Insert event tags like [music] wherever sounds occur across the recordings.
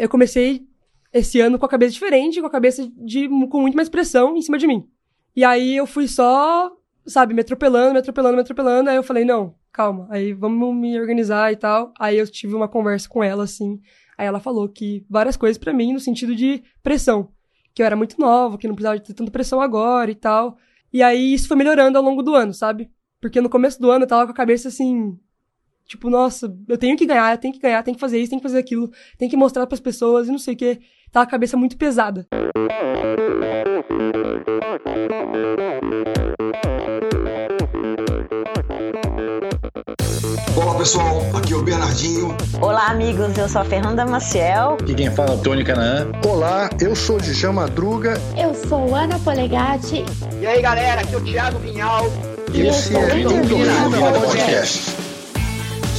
eu comecei esse ano com a cabeça diferente, com a cabeça de, com muito mais pressão em cima de mim. E aí eu fui só, sabe, me atropelando, me atropelando, me atropelando. Aí eu falei, não, calma, aí vamos me organizar e tal. Aí eu tive uma conversa com ela, assim. Aí ela falou que várias coisas para mim no sentido de pressão. Que eu era muito nova, que não precisava de ter tanta pressão agora e tal. E aí isso foi melhorando ao longo do ano, sabe? Porque no começo do ano eu tava com a cabeça assim, Tipo, nossa, eu tenho que ganhar, eu tenho que ganhar, tenho que fazer isso, tenho que fazer aquilo, tenho que mostrar para as pessoas e não sei o que. Tá a cabeça muito pesada. Olá pessoal, aqui é o Bernardinho. Olá amigos, eu sou a Fernanda Maciel. E quem fala é o Tony Canaan. Olá, eu sou o Djan Madruga. Eu sou Ana Polegatti. E aí galera, aqui é o Thiago Vinhal. E esse é o Endorfina Podcast.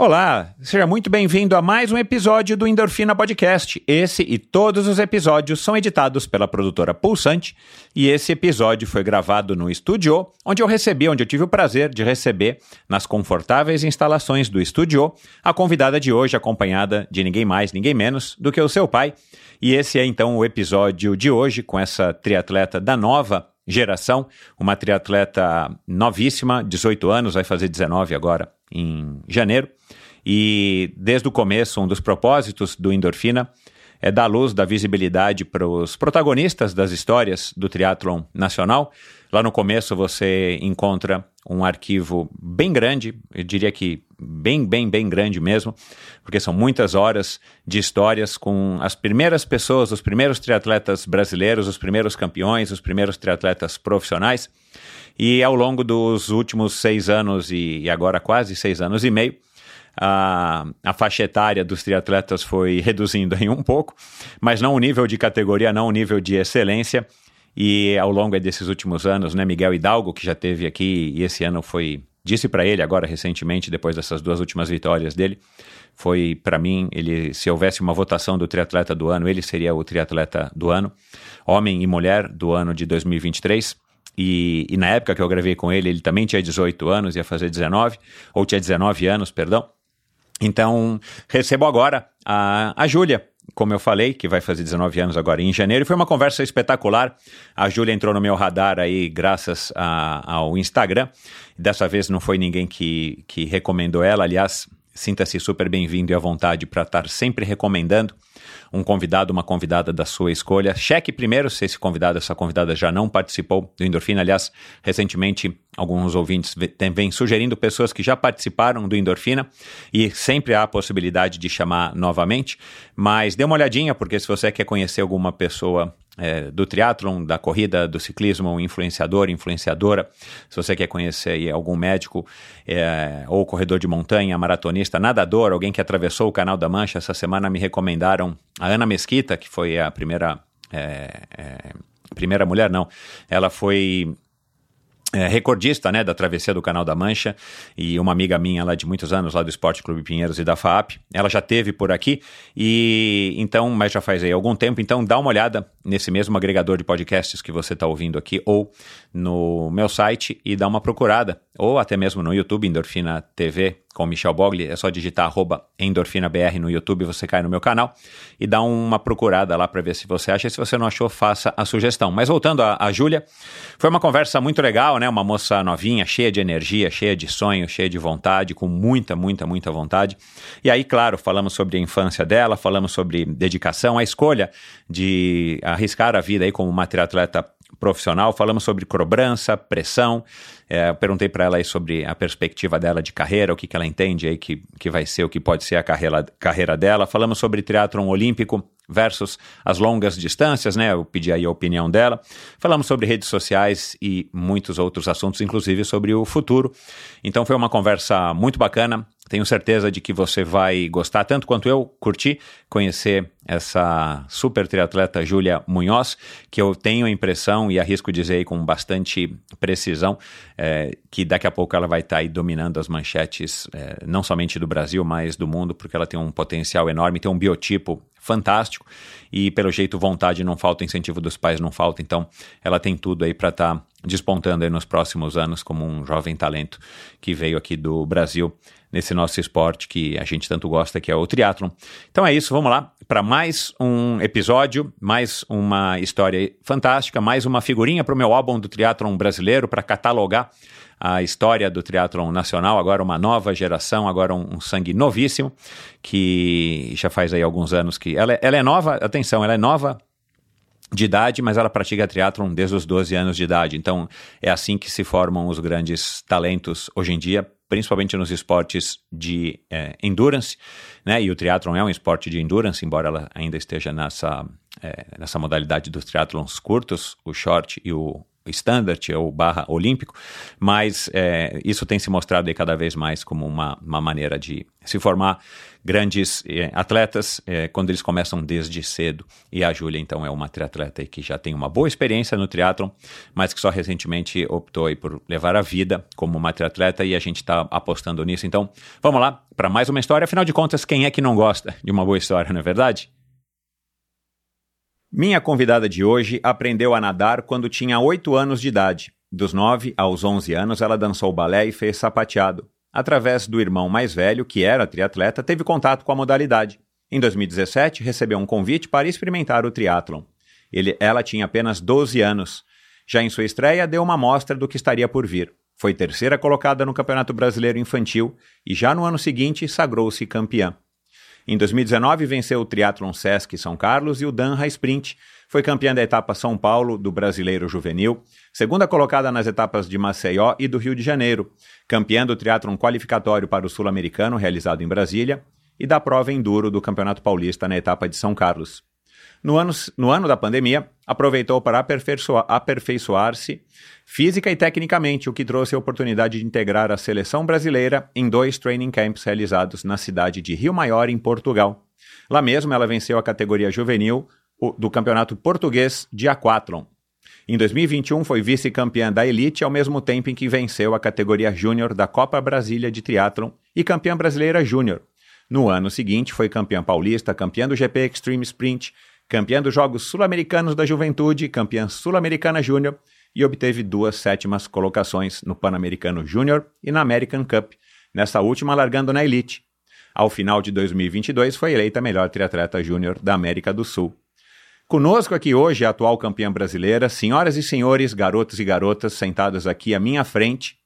Olá, seja muito bem-vindo a mais um episódio do Endorfina Podcast. Esse e todos os episódios são editados pela produtora Pulsante e esse episódio foi gravado no estúdio, onde eu recebi, onde eu tive o prazer de receber, nas confortáveis instalações do estúdio, a convidada de hoje, acompanhada de ninguém mais, ninguém menos do que o seu pai. E esse é então o episódio de hoje com essa triatleta da nova geração, uma triatleta novíssima, 18 anos, vai fazer 19 agora em janeiro. E desde o começo, um dos propósitos do Endorfina é dar luz, dar visibilidade para os protagonistas das histórias do triatlon nacional. Lá no começo você encontra um arquivo bem grande, eu diria que bem, bem, bem grande mesmo, porque são muitas horas de histórias com as primeiras pessoas, os primeiros triatletas brasileiros, os primeiros campeões, os primeiros triatletas profissionais. E ao longo dos últimos seis anos e, agora quase seis anos e meio, a, a faixa etária dos triatletas foi reduzindo em um pouco, mas não o nível de categoria, não o nível de excelência. E ao longo desses últimos anos, né, Miguel Hidalgo, que já teve aqui e esse ano foi, disse para ele agora recentemente, depois dessas duas últimas vitórias dele, foi para mim, ele se houvesse uma votação do triatleta do ano, ele seria o triatleta do ano, homem e mulher do ano de 2023. E, e, na época que eu gravei com ele, ele também tinha 18 anos, ia fazer 19, ou tinha 19 anos, perdão. Então, recebo agora a, a Júlia, como eu falei, que vai fazer 19 anos agora em janeiro, foi uma conversa espetacular. A Júlia entrou no meu radar aí graças a, ao Instagram. Dessa vez não foi ninguém que, que recomendou ela, aliás, sinta-se super bem-vindo e à vontade para estar sempre recomendando um convidado, uma convidada da sua escolha. Cheque primeiro se esse convidado, essa convidada já não participou do Endorfina. Aliás, recentemente, alguns ouvintes vêm sugerindo pessoas que já participaram do Endorfina e sempre há a possibilidade de chamar novamente. Mas dê uma olhadinha, porque se você quer conhecer alguma pessoa é, do triatlon, da corrida, do ciclismo, um influenciador, influenciadora. Se você quer conhecer algum médico é, ou corredor de montanha, maratonista, nadador, alguém que atravessou o Canal da Mancha, essa semana me recomendaram a Ana Mesquita, que foi a primeira. É, é primeira mulher, não. Ela foi é, recordista né, da travessia do Canal da Mancha. E uma amiga minha lá de muitos anos, lá do Esporte Clube Pinheiros e da FAP, ela já teve por aqui. E então, mas já faz aí algum tempo, então dá uma olhada nesse mesmo agregador de podcasts que você está ouvindo aqui ou no meu site e dá uma procurada ou até mesmo no YouTube, Endorfina TV com Michel Bogli, é só digitar endorfinabr no YouTube, você cai no meu canal e dá uma procurada lá para ver se você acha. Se você não achou, faça a sugestão. Mas voltando a, a Júlia, foi uma conversa muito legal, né? Uma moça novinha, cheia de energia, cheia de sonho, cheia de vontade, com muita, muita, muita vontade. E aí, claro, falamos sobre a infância dela, falamos sobre dedicação, a escolha de arriscar a vida aí como uma triatleta profissional, falamos sobre cobrança, pressão. É, perguntei para ela aí sobre a perspectiva dela de carreira, o que, que ela entende aí que, que vai ser, o que pode ser a carreira, carreira dela. Falamos sobre triatlon olímpico versus as longas distâncias, né? Eu pedi aí a opinião dela. Falamos sobre redes sociais e muitos outros assuntos, inclusive sobre o futuro. Então foi uma conversa muito bacana. Tenho certeza de que você vai gostar, tanto quanto eu. Curti conhecer essa super triatleta Júlia Munhoz, que eu tenho a impressão e arrisco dizer aí com bastante precisão é, que daqui a pouco ela vai estar tá aí dominando as manchetes, é, não somente do Brasil, mas do mundo, porque ela tem um potencial enorme, tem um biotipo fantástico. E pelo jeito vontade não falta, incentivo dos pais não falta, então ela tem tudo aí para estar tá despontando aí nos próximos anos como um jovem talento que veio aqui do Brasil nesse nosso esporte que a gente tanto gosta, que é o triatlon. Então é isso, vamos lá para mais um episódio, mais uma história fantástica, mais uma figurinha para o meu álbum do triatlon brasileiro para catalogar a história do triatlon nacional, agora uma nova geração, agora um, um, sangue novíssimo, que já faz aí alguns anos que... Ela, ela é nova, atenção, ela é nova de idade, mas ela pratica triatlon desde os 12 anos de idade. Então, é assim que se formam os grandes talentos hoje em dia, principalmente nos esportes de é, endurance, né? E o triatlon é um esporte de endurance, embora ela ainda esteja nessa, é, nessa modalidade dos triatlons curtos, o short e o standard ou barra olímpico, mas é, isso tem se mostrado cada vez mais como uma, uma maneira de se formar grandes é, atletas é, quando eles começam desde cedo. E a Júlia, então, é uma triatleta que já tem uma boa experiência no triatlon, mas que só recentemente optou por levar a vida como uma triatleta e a gente está apostando nisso. Então, vamos lá para mais uma história. Afinal de contas, quem é que não gosta de uma boa história, não é verdade? Minha convidada de hoje aprendeu a nadar quando tinha 8 anos de idade. Dos 9 aos 11 anos, ela dançou balé e fez sapateado. Através do irmão mais velho, que era triatleta, teve contato com a modalidade. Em 2017, recebeu um convite para experimentar o triatlon. Ele, ela tinha apenas 12 anos. Já em sua estreia, deu uma amostra do que estaria por vir. Foi terceira colocada no Campeonato Brasileiro Infantil e já no ano seguinte sagrou-se campeã. Em 2019, venceu o Triathlon Sesc São Carlos e o Danha Sprint. Foi campeã da etapa São Paulo do Brasileiro Juvenil, segunda colocada nas etapas de Maceió e do Rio de Janeiro, campeã do triatlon qualificatório para o Sul-Americano realizado em Brasília e da prova enduro do Campeonato Paulista na etapa de São Carlos. No ano, no ano da pandemia, aproveitou para aperfeiçoar-se física e tecnicamente, o que trouxe a oportunidade de integrar a seleção brasileira em dois training camps realizados na cidade de Rio Maior, em Portugal. Lá mesmo, ela venceu a categoria juvenil do Campeonato Português de Aquathlon. Em 2021, foi vice-campeã da Elite, ao mesmo tempo em que venceu a categoria Júnior da Copa Brasília de Triathlon e campeã brasileira Júnior. No ano seguinte, foi campeã paulista, campeã do GP Extreme Sprint, campeã dos Jogos Sul-Americanos da Juventude, campeã sul-americana júnior e obteve duas sétimas colocações no Pan-Americano Júnior e na American Cup, nessa última largando na elite. Ao final de 2022, foi eleita melhor triatleta júnior da América do Sul. Conosco aqui hoje a atual campeã brasileira, senhoras e senhores, garotos e garotas sentados aqui à minha frente,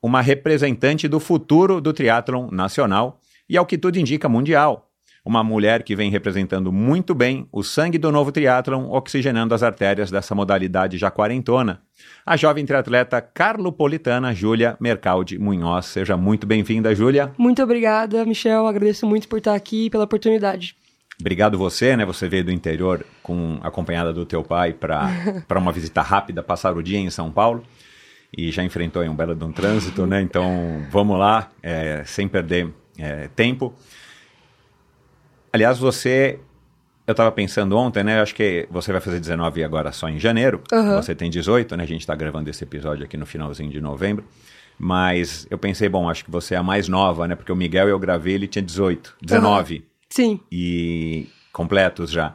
uma representante do futuro do triatlon nacional e, ao que tudo indica, mundial uma mulher que vem representando muito bem o sangue do novo triatlon, oxigenando as artérias dessa modalidade já quarentona. A jovem triatleta carlopolitana Júlia Mercaldi Munhoz. Seja muito bem-vinda, Júlia. Muito obrigada, Michel. Agradeço muito por estar aqui e pela oportunidade. Obrigado você, né? Você veio do interior com acompanhada do teu pai para [laughs] uma visita rápida, passar o dia em São Paulo e já enfrentou um belo de um trânsito, né? Então vamos lá, é, sem perder é, tempo. Aliás, você. Eu estava pensando ontem, né? Acho que você vai fazer 19 agora só em janeiro. Uhum. Você tem 18, né? A gente está gravando esse episódio aqui no finalzinho de novembro. Mas eu pensei, bom, acho que você é a mais nova, né? Porque o Miguel eu gravei, ele tinha 18, 19. Uhum. Sim. E completos já.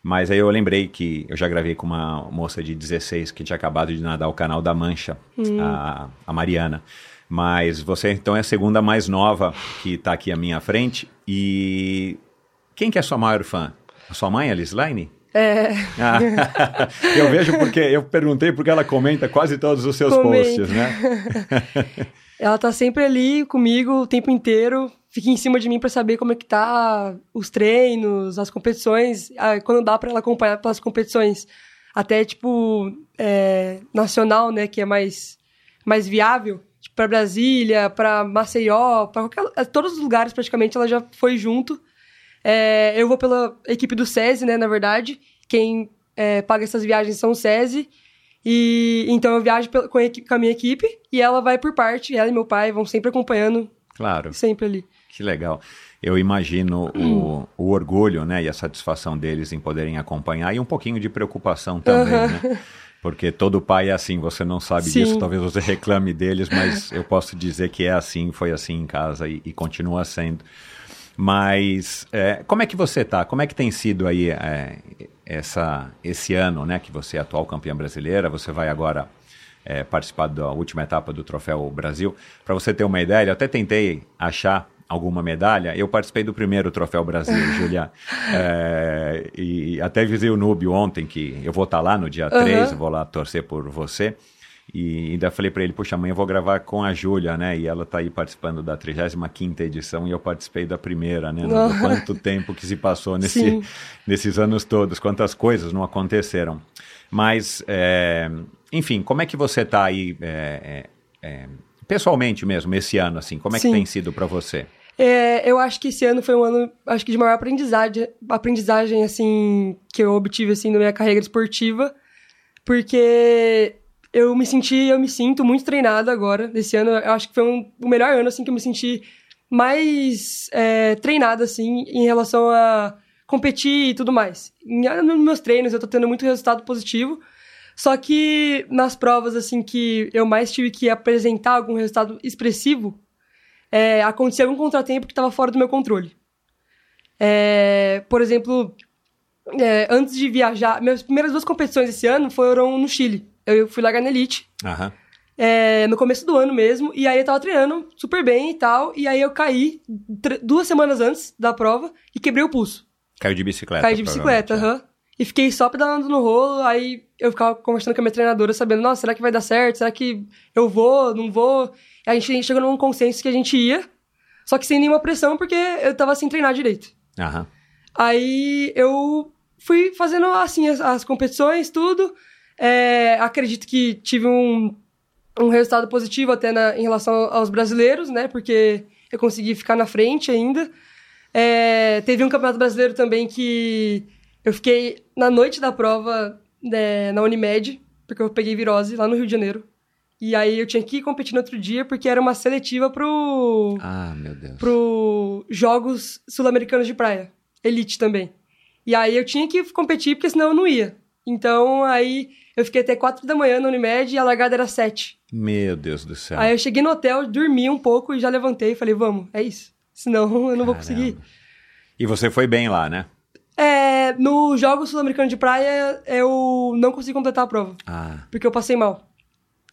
Mas aí eu lembrei que eu já gravei com uma moça de 16 que tinha acabado de nadar o canal da Mancha, hum. a, a Mariana. Mas você então é a segunda mais nova que está aqui à minha frente. E quem que é a sua maior fã? A sua mãe, a Lislaine? É. [laughs] Ah, [laughs] eu vejo porque eu perguntei porque ela comenta quase todos os seus comenta. posts, né? [laughs] ela tá sempre ali comigo o tempo inteiro, fica em cima de mim para saber como é que tá os treinos, as competições, quando dá para ela acompanhar pelas competições, até tipo é, nacional, né, que é mais mais viável, tipo, para Brasília, para Maceió, para todos os lugares praticamente ela já foi junto. É, eu vou pela equipe do SESI, né, na verdade. Quem é, paga essas viagens são o SESI. E então eu viajo com a, com a minha equipe e ela vai por parte, ela e meu pai vão sempre acompanhando Claro. Sempre ali. Que legal. Eu imagino o, o orgulho, né, e a satisfação deles em poderem acompanhar e um pouquinho de preocupação também, né? Porque todo pai é assim, você não sabe Sim. disso, talvez você reclame deles, mas eu posso dizer que é assim, foi assim em casa e, e continua sendo. Mas é, como é que você tá? Como é que tem sido aí é, essa, esse ano, né, que você é atual campeã brasileira? Você vai agora é, participar da última etapa do Troféu Brasil. Para você ter uma ideia, eu até tentei achar alguma medalha. Eu participei do primeiro Troféu Brasil, [laughs] Julia. É, e até avisei o Núbio ontem que eu vou estar lá no dia 3, Aham. vou lá torcer por você. E ainda falei para ele, puxa, amanhã eu vou gravar com a Júlia, né? E ela tá aí participando da 35ª edição e eu participei da primeira, né? [laughs] Quanto tempo que se passou nesse, Sim. nesses anos todos, quantas coisas não aconteceram. Mas, é, enfim, como é que você tá aí, é, é, pessoalmente mesmo, esse ano, assim? Como é que Sim. tem sido para você? É, eu acho que esse ano foi um ano, acho que de maior aprendizagem, aprendizagem assim, que eu obtive, assim, na minha carreira esportiva, porque eu me senti, eu me sinto muito treinada agora, desse ano, eu acho que foi um, o melhor ano, assim, que eu me senti mais é, treinada, assim, em relação a competir e tudo mais. Em- Nos meus treinos eu tô tendo muito resultado positivo, só que nas provas, assim, que eu mais tive que apresentar algum resultado expressivo, é, aconteceu algum contratempo que estava fora do meu controle. É, por exemplo, é, antes de viajar, minhas primeiras duas competições esse ano foram no Chile. Eu fui largar na Elite, Aham. é, no começo do ano mesmo, e aí eu tava treinando super bem e tal, e aí eu caí duas semanas antes da prova e quebrei o pulso. Caiu de bicicleta. Caí de bicicleta, aham. E fiquei só pedalando no rolo, aí eu ficava conversando com a minha treinadora, sabendo, nossa, será que vai dar certo? Será que eu vou, não vou? E a gente chegou num consenso que a gente ia, só que sem nenhuma pressão, porque eu tava sem treinar direito. Aham. Aí eu fui fazendo assim as, as competições, tudo. É, acredito que tive um, um resultado positivo até na- em relação aos brasileiros, né? Porque eu consegui ficar na frente ainda. É, teve um campeonato brasileiro também que eu fiquei na noite da prova né, na Unimed, porque eu peguei virose lá no Rio de Janeiro. E aí eu tinha que ir competir no outro dia, porque era uma seletiva pro Ah, meu Deus. pro Jogos Sul-Americanos de Praia, Elite também. E aí eu tinha que competir, porque senão eu não ia. Então aí eu fiquei até quatro da manhã na Unimed e a largada era sete. Meu Deus do céu. Aí eu cheguei no hotel, dormi um pouco e já levantei e falei, vamos, é isso. Senão [laughs] eu não vou conseguir. Caramba. E você foi bem lá, né? É, no Jogos Sul-Americanos de Praia, eu não consegui completar a prova, Ah. porque eu passei mal.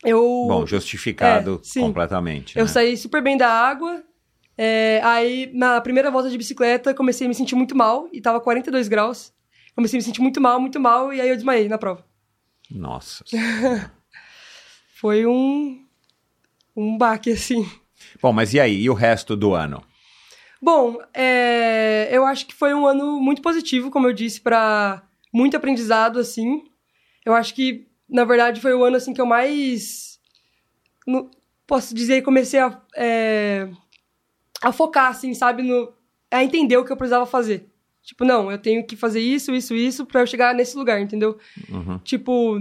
Eu, Bom, justificado É, completamente. Eu né? saí super bem da água. é, aí, na primeira volta de bicicleta, comecei a me sentir muito mal. E tava 42 graus. Comecei a me sentir muito mal, muito mal. E aí eu desmaiei na prova. Nossa. [laughs] Foi um... Um baque, assim. Bom, mas e aí? E o resto do ano? Bom, é, eu acho que foi um ano muito positivo, como eu disse, para muito aprendizado, assim. Eu acho que, na verdade, foi o ano assim que eu mais. no- posso dizer, comecei a, é, a focar, assim, sabe, no, a entender o que eu precisava fazer. Tipo, não, eu tenho que fazer isso, isso, isso pra eu chegar nesse lugar, entendeu? Uhum. Tipo,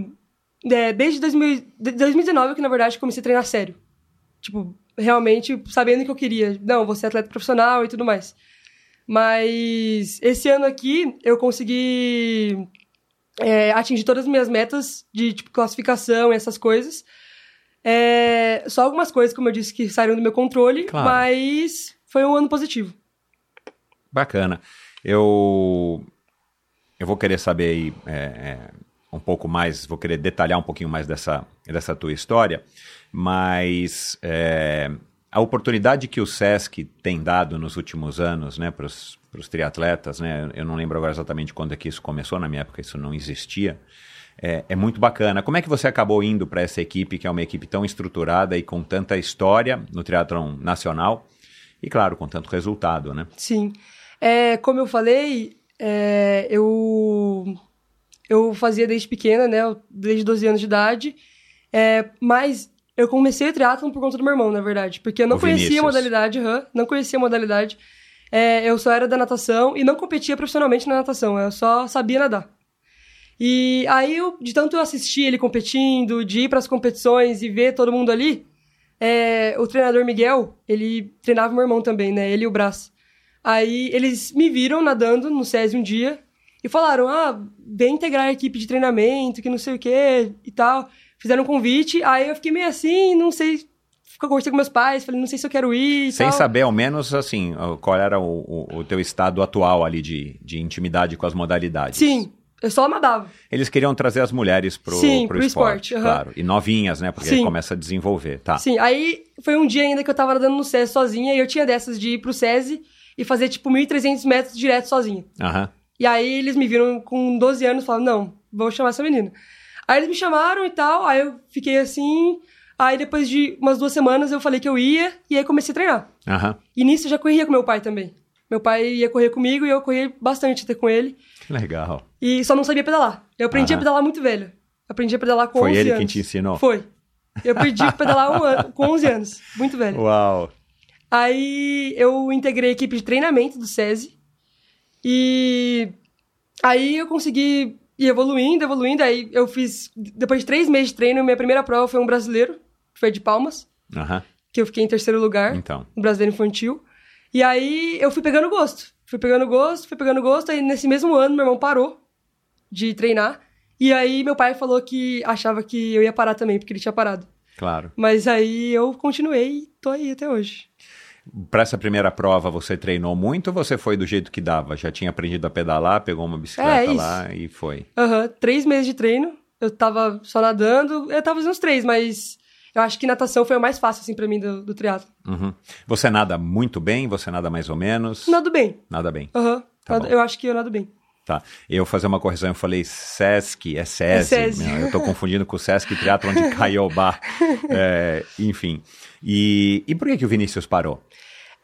é, desde 2000, de- 2019 que, na verdade, comecei a treinar sério. Tipo, realmente sabendo o que eu queria. Não, vou ser atleta profissional e tudo mais. Mas esse ano aqui eu consegui é, atingir todas as minhas metas de tipo, classificação e essas coisas. É, só algumas coisas, como eu disse, que saíram do meu controle, Claro. mas foi um ano positivo. Bacana. Eu eu vou querer saber aí é, é, um pouco mais, vou querer detalhar um pouquinho mais dessa, dessa tua história, mas é, a oportunidade que o SESC tem dado nos últimos anos né, para os triatletas, né, eu não lembro agora exatamente quando é que isso começou, na minha época isso não existia, é, é muito bacana. Como é que você acabou indo para essa equipe, que é uma equipe tão estruturada e com tanta história no triatlon nacional, e claro, com tanto resultado, né? Sim. É, como eu falei, é, eu, eu fazia desde pequena, né? Desde 12 anos de idade. É, mas eu comecei o triatlon por conta do meu irmão, na verdade. Porque eu não O conhecia Vinícius. a modalidade, aham, não conhecia a modalidade. É, eu só era da natação e não competia profissionalmente na natação. Eu só sabia nadar. E aí, eu, de tanto eu assistir ele competindo, de ir para as competições e ver todo mundo ali, é, o treinador Miguel, ele treinava meu irmão também, né? Ele e o Brás. Aí eles me viram nadando no SESI um dia e falaram: ah, vem integrar a equipe de treinamento, que não sei o que e tal. Fizeram um convite, aí eu fiquei meio assim, não sei. Conversei com meus pais, falei, não sei se eu quero ir. e Sem tal. saber, ao menos, assim, qual era o, o- o teu estado atual ali de, de intimidade com as modalidades. Sim, eu só nadava. Eles queriam trazer as mulheres pro, Sim, pro pro esporte, esporte, aham. claro. E novinhas, né? Porque aí Sim. começa a desenvolver, tá? Sim, aí foi um dia ainda que eu tava nadando no SESI sozinha e eu tinha dessas de ir pro SESI e fazer tipo 1.300 metros direto sozinha. Aham. E aí eles me viram com 12 anos e falaram, não, vou chamar essa menina. Aí eles me chamaram e tal, aí eu fiquei assim. Aí depois de umas duas semanas eu falei que eu ia e aí comecei a treinar. Aham. E nisso eu já corria com meu pai também. Meu pai ia correr comigo e eu corria bastante até com ele. Que legal. E só não sabia pedalar. Eu aprendi Aham. a pedalar muito velho. Aprendi a pedalar com Foi 11 ele anos. quem te ensinou? Foi. Eu aprendi a pedalar um ano, com 11 anos. Muito velho. Uau. Aí eu integrei a equipe de treinamento do SESI. E aí eu consegui ir evoluindo, evoluindo. Aí eu fiz, depois de três meses de treino, minha primeira prova foi um brasileiro, que foi de Palmas, Aham. que eu fiquei em terceiro lugar, Então. no brasileiro infantil. E aí eu fui pegando gosto. Fui pegando gosto, fui pegando gosto. Aí nesse mesmo ano meu irmão parou de treinar. E aí meu pai falou que achava que eu ia parar também, porque ele tinha parado. Claro. Mas aí eu continuei e tô aí até hoje. Para essa primeira prova, você treinou muito ou você foi do jeito que dava? Já tinha aprendido a pedalar, pegou uma bicicleta É, lá e foi. Aham, três meses de treino. Eu tava só nadando. Eu tava fazendo uns três, mas eu acho que natação foi o mais fácil, assim, pra mim, do, do triatlo. Uhum. Você nada muito bem? Você nada mais ou menos? Nado bem. Nada bem. Aham. Tá Nado- bom. eu acho que eu nado bem. Tá. Eu fazer uma correção, eu falei Sesc, é SESI. É SESI. Eu tô confundindo com o Sesc Triathlon de [laughs] Caiobá. É, enfim. E, e por que, que o Vinícius parou?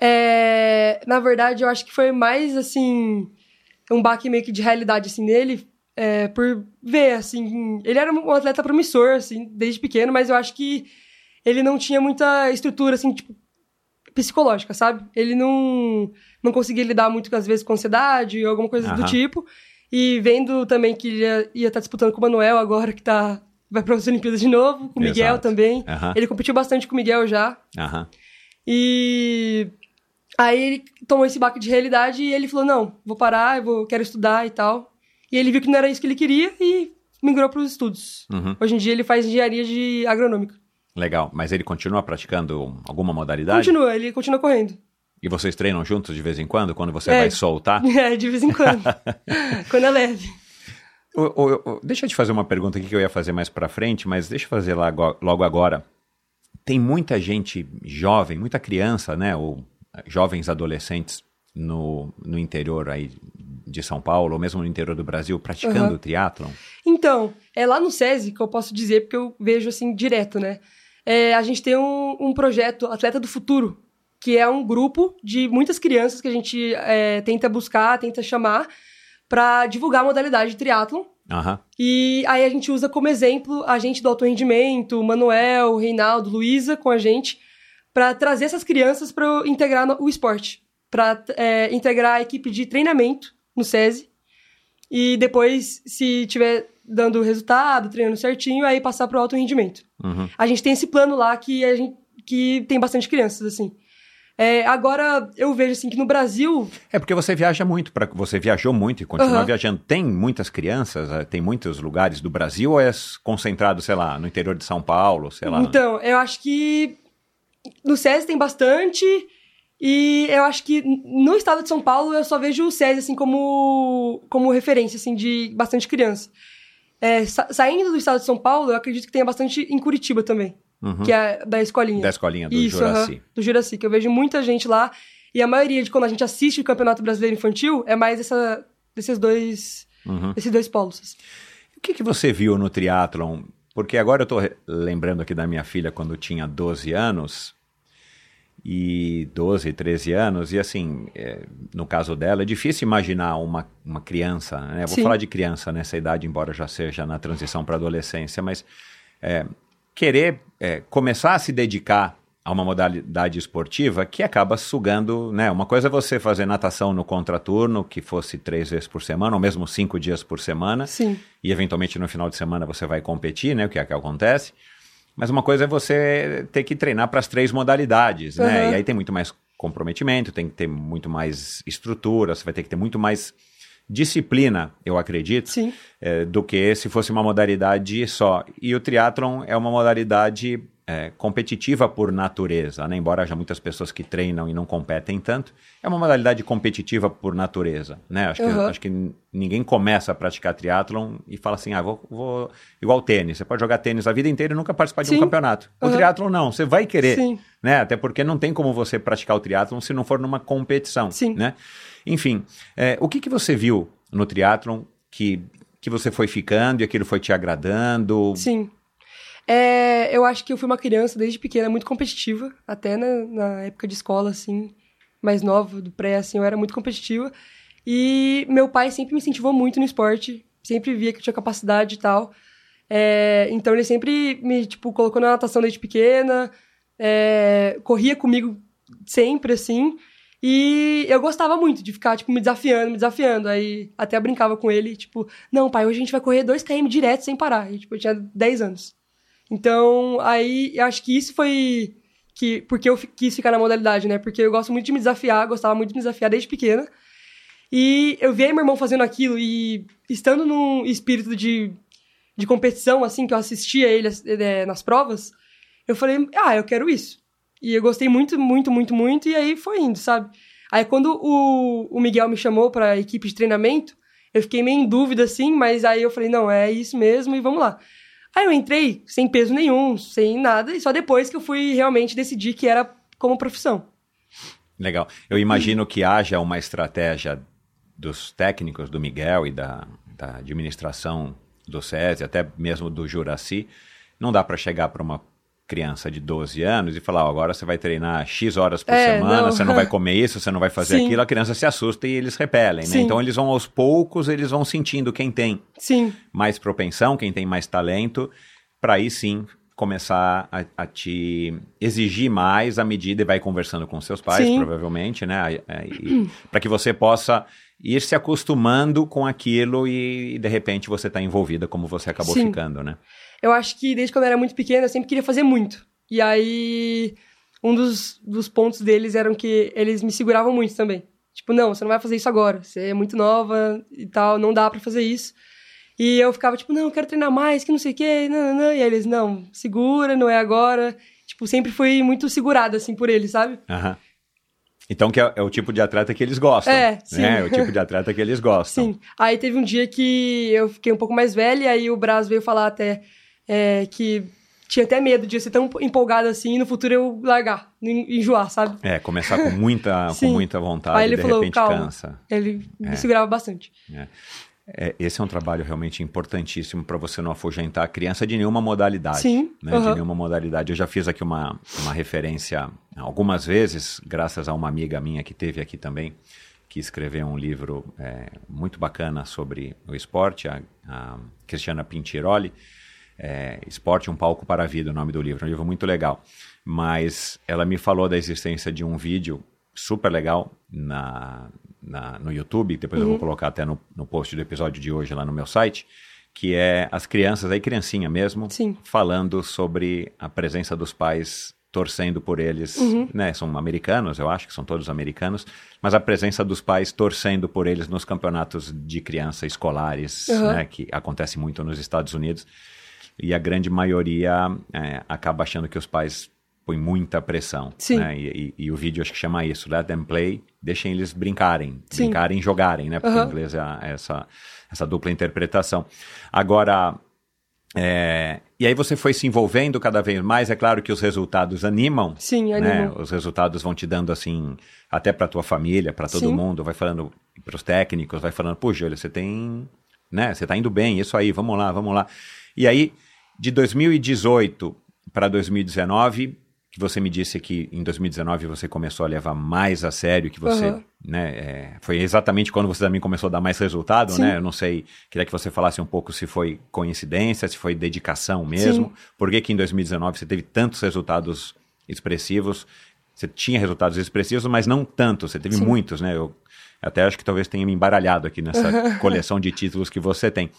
É, na verdade, eu acho que foi mais, assim, um baque meio que de realidade, assim, nele, é, por ver, assim, ele era um atleta promissor, assim, desde pequeno, mas eu acho que ele não tinha muita estrutura, assim, tipo, psicológica, sabe? Ele não, não conseguia lidar muito, às vezes, com ansiedade ou alguma coisa Aham. do tipo. E vendo também que ele ia estar disputando com o Manuel agora, que tá, vai para as Olimpíadas de novo, com o Miguel Exato. também. Ele competiu bastante com o Miguel já. E aí ele tomou esse baque de realidade e ele falou: não, vou parar, eu vou, quero estudar e tal. E ele viu que não era isso que ele queria e migrou para os estudos. Uhum. Hoje em dia ele faz engenharia de agronômica. Legal. Mas ele continua praticando alguma modalidade? Continua, ele continua correndo. E vocês treinam juntos de vez em quando, quando você É. vai soltar? [laughs] É, de vez em quando. [laughs] quando é leve. Deixa eu te fazer uma pergunta aqui que eu ia fazer mais pra frente, mas deixa eu fazer lá logo agora. Tem muita gente jovem, muita criança, né, ou eh, jovens adolescentes no, no interior aí de São Paulo, ou mesmo no interior do Brasil, praticando o triatlon? Então, é lá no SESI que eu posso dizer, porque eu vejo assim direto, né? É, a gente tem um, um projeto Atleta do Futuro, que é um grupo de muitas crianças que a gente é, tenta buscar, tenta chamar para divulgar a modalidade de triatlon. Aham, E aí a gente usa como exemplo a gente do alto rendimento, o Manuel, o Reinaldo, Luísa com a gente, para trazer essas crianças para integrar no- o esporte, para integrar a equipe de treinamento no SESI e depois, se tiver dando resultado, treinando certinho, aí passar para o alto rendimento. uhum. A gente tem esse plano lá que a gente que tem bastante crianças assim. É, agora eu vejo assim que no Brasil É porque você viaja muito, pra, você viajou muito e continua Aham. viajando. Tem muitas crianças, eh, tem muitos lugares do Brasil ou é concentrado, sei lá, no interior de São Paulo, sei lá? Então, eu acho que no SESI tem bastante. E eu acho que no estado de São Paulo eu só vejo o SESI assim como, como referência assim, de bastante criança. É, sa- saindo do estado de São Paulo, eu acredito que tenha bastante em Curitiba também, Uhum. que é da escolinha. Da escolinha do Isso, Juraci. aham, do Juraci, que eu vejo muita gente lá. E a maioria de quando a gente assiste o Campeonato Brasileiro Infantil é mais essa, desses dois, Uhum. desses dois polos. assim. O que, que você viu no triatlon? Porque agora eu re- lembrando aqui da minha filha quando tinha 12 anos, e 12, 13 anos, e assim, é, no caso dela, é difícil imaginar uma, uma criança, né? Vou Sim. falar de criança nessa idade, embora já seja na transição para adolescência, mas é, querer é, começar a se dedicar a uma modalidade esportiva que acaba sugando, né? Uma coisa é você fazer natação no contraturno, que fosse três vezes por semana, ou mesmo cinco dias por semana, Sim. e eventualmente no final de semana você vai competir, né? O que é que acontece. Mas uma coisa é você ter que treinar para as três modalidades, né? Aham. E aí tem muito mais comprometimento, tem que ter muito mais estrutura, você vai ter que ter muito mais disciplina, eu acredito, Sim. eh, do que se fosse uma modalidade só. E o triatlon é uma modalidade eh, competitiva por natureza, né? Embora haja muitas pessoas que treinam e não competem tanto, é uma modalidade competitiva por natureza, né? Acho, que, Aham. acho que ninguém começa a praticar triatlon e fala assim, ah, vou, vou... Igual tênis, você pode jogar tênis a vida inteira e nunca participar de um Sim. campeonato. O Aham. triatlon não, você vai querer, Sim. né? Até porque não tem como você praticar o triatlon se não for numa competição, Sim. né? Enfim, é, o que, que você viu no triatlon que, que você foi ficando e aquilo foi te agradando? Sim. É, eu acho que eu fui uma criança desde pequena muito competitiva, até na, na época de escola, assim, mais nova, do pré, assim, eu era muito competitiva. E meu pai sempre me incentivou muito no esporte, sempre via que eu tinha capacidade e tal. É, então ele sempre me, tipo, colocou na natação desde pequena, é, corria comigo sempre, assim. E eu gostava muito de ficar, tipo, me desafiando, me desafiando. Aí até brincava com ele, tipo, não, pai, hoje a gente vai correr 2km direto sem parar. E, tipo, eu tinha 10 anos. Então, aí eu acho que isso foi que porque eu quis ficar na modalidade, né? Porque eu gosto muito de me desafiar, gostava muito de me desafiar desde pequena. E eu via meu irmão fazendo aquilo e estando num espírito de, de competição, assim, que eu assistia ele eh, nas provas, eu falei, ah, eu quero isso. E eu gostei muito, muito, muito, muito, e aí foi indo, sabe? Aí quando o, o Miguel me chamou pra equipe de treinamento, eu fiquei meio em dúvida, assim, mas aí eu falei, não, é isso mesmo e vamos lá. Aí eu entrei sem peso nenhum, sem nada, e só depois que eu fui realmente decidir que era como profissão. Legal. Eu imagino que haja uma estratégia dos técnicos, do Miguel e da, da administração do SESI, até mesmo do Juraci. Não dá para chegar para uma criança de 12 anos e falar, ó, agora você vai treinar X horas por É, semana, não. você não vai [laughs] comer isso, você não vai fazer Sim. aquilo, a criança se assusta e eles repelem, né? Então eles vão aos poucos, eles vão sentindo quem tem Sim, mais propensão, quem tem mais talento, para aí sim começar a, a te exigir mais à medida e vai conversando com seus pais, Sim. provavelmente, né? Para que você possa ir se acostumando com aquilo e, de repente você está envolvida como você acabou Sim. ficando, né? Eu acho que desde quando eu era muito pequena, eu sempre queria fazer muito. E aí, um dos, dos pontos deles eram que eles me seguravam muito também. Tipo, não, você não vai fazer isso agora. Você é muito nova e tal, não dá pra fazer isso. E eu ficava, tipo, não, eu quero treinar mais, que não sei o quê, não, não, não. E aí eles, não, segura, não é agora. Tipo, sempre fui muito segurada, assim, por eles, sabe? Aham. Então que é, é o tipo de atleta que eles gostam, É, sim. né? É o tipo de atleta que eles [laughs] gostam. Sim. Aí teve um dia que eu fiquei um pouco mais velha, e aí o Braz veio falar até é, que tinha até medo de ser tão empolgada assim e no futuro eu largar, en- enjoar, sabe? É, começar com muita, [laughs] com muita vontade Aí ele de falou, repente calma. cansa. Ele É. me segurava bastante. É, esse é um trabalho realmente importantíssimo para você não afugentar a criança de nenhuma modalidade. Sim, Né, De aham. nenhuma modalidade. Eu já fiz aqui uma, uma referência algumas vezes, graças a uma amiga minha que teve aqui também, que escreveu um livro é, muito bacana sobre o esporte, a, a Cristiana Pintiroli. É, Esporte, um palco para a vida, o nome do livro. É um livro muito legal. Mas ela me falou da existência de um vídeo super legal na, na- no YouTube, depois eu vou colocar até no, no post do episódio de hoje lá no meu site, que é as crianças, aí criancinha mesmo, Sim. falando sobre a presença dos pais torcendo por eles, né? São americanos, eu acho que são todos americanos, mas a presença dos pais torcendo por eles nos campeonatos de criança escolares, Uhum. né? Que acontece muito nos Estados Unidos. E a grande maioria é, acaba achando que os pais põem muita pressão. Sim. Né? E, e- e o vídeo acho que chama isso, Let Them Play, deixem eles brincarem. Sim. Brincarem e jogarem, né? Porque Aham. em inglês é a- essa, essa dupla interpretação. Agora, é, e aí você foi se envolvendo cada vez mais, é claro que os resultados animam. Sim, né? animam. Os resultados vão te dando assim, até para tua família, para todo Sim. mundo, vai falando para os técnicos, vai falando, puxa, olha, você tem, né? Você tá indo bem, isso aí, vamos lá, vamos lá. E aí, de 2018 para 2019, que você me disse que em 2019 você começou a levar mais a sério, que você, Aham. né, é, foi exatamente quando você também começou a dar mais resultado, Sim. né? Eu não sei, queria que você falasse um pouco se foi coincidência, se foi dedicação mesmo. Sim. Por que que em 2019 você teve tantos resultados expressivos? Você tinha resultados expressivos, mas não tanto, você teve Sim. muitos, né? Eu até acho que talvez tenha me embaralhado aqui nessa coleção de títulos que você tem.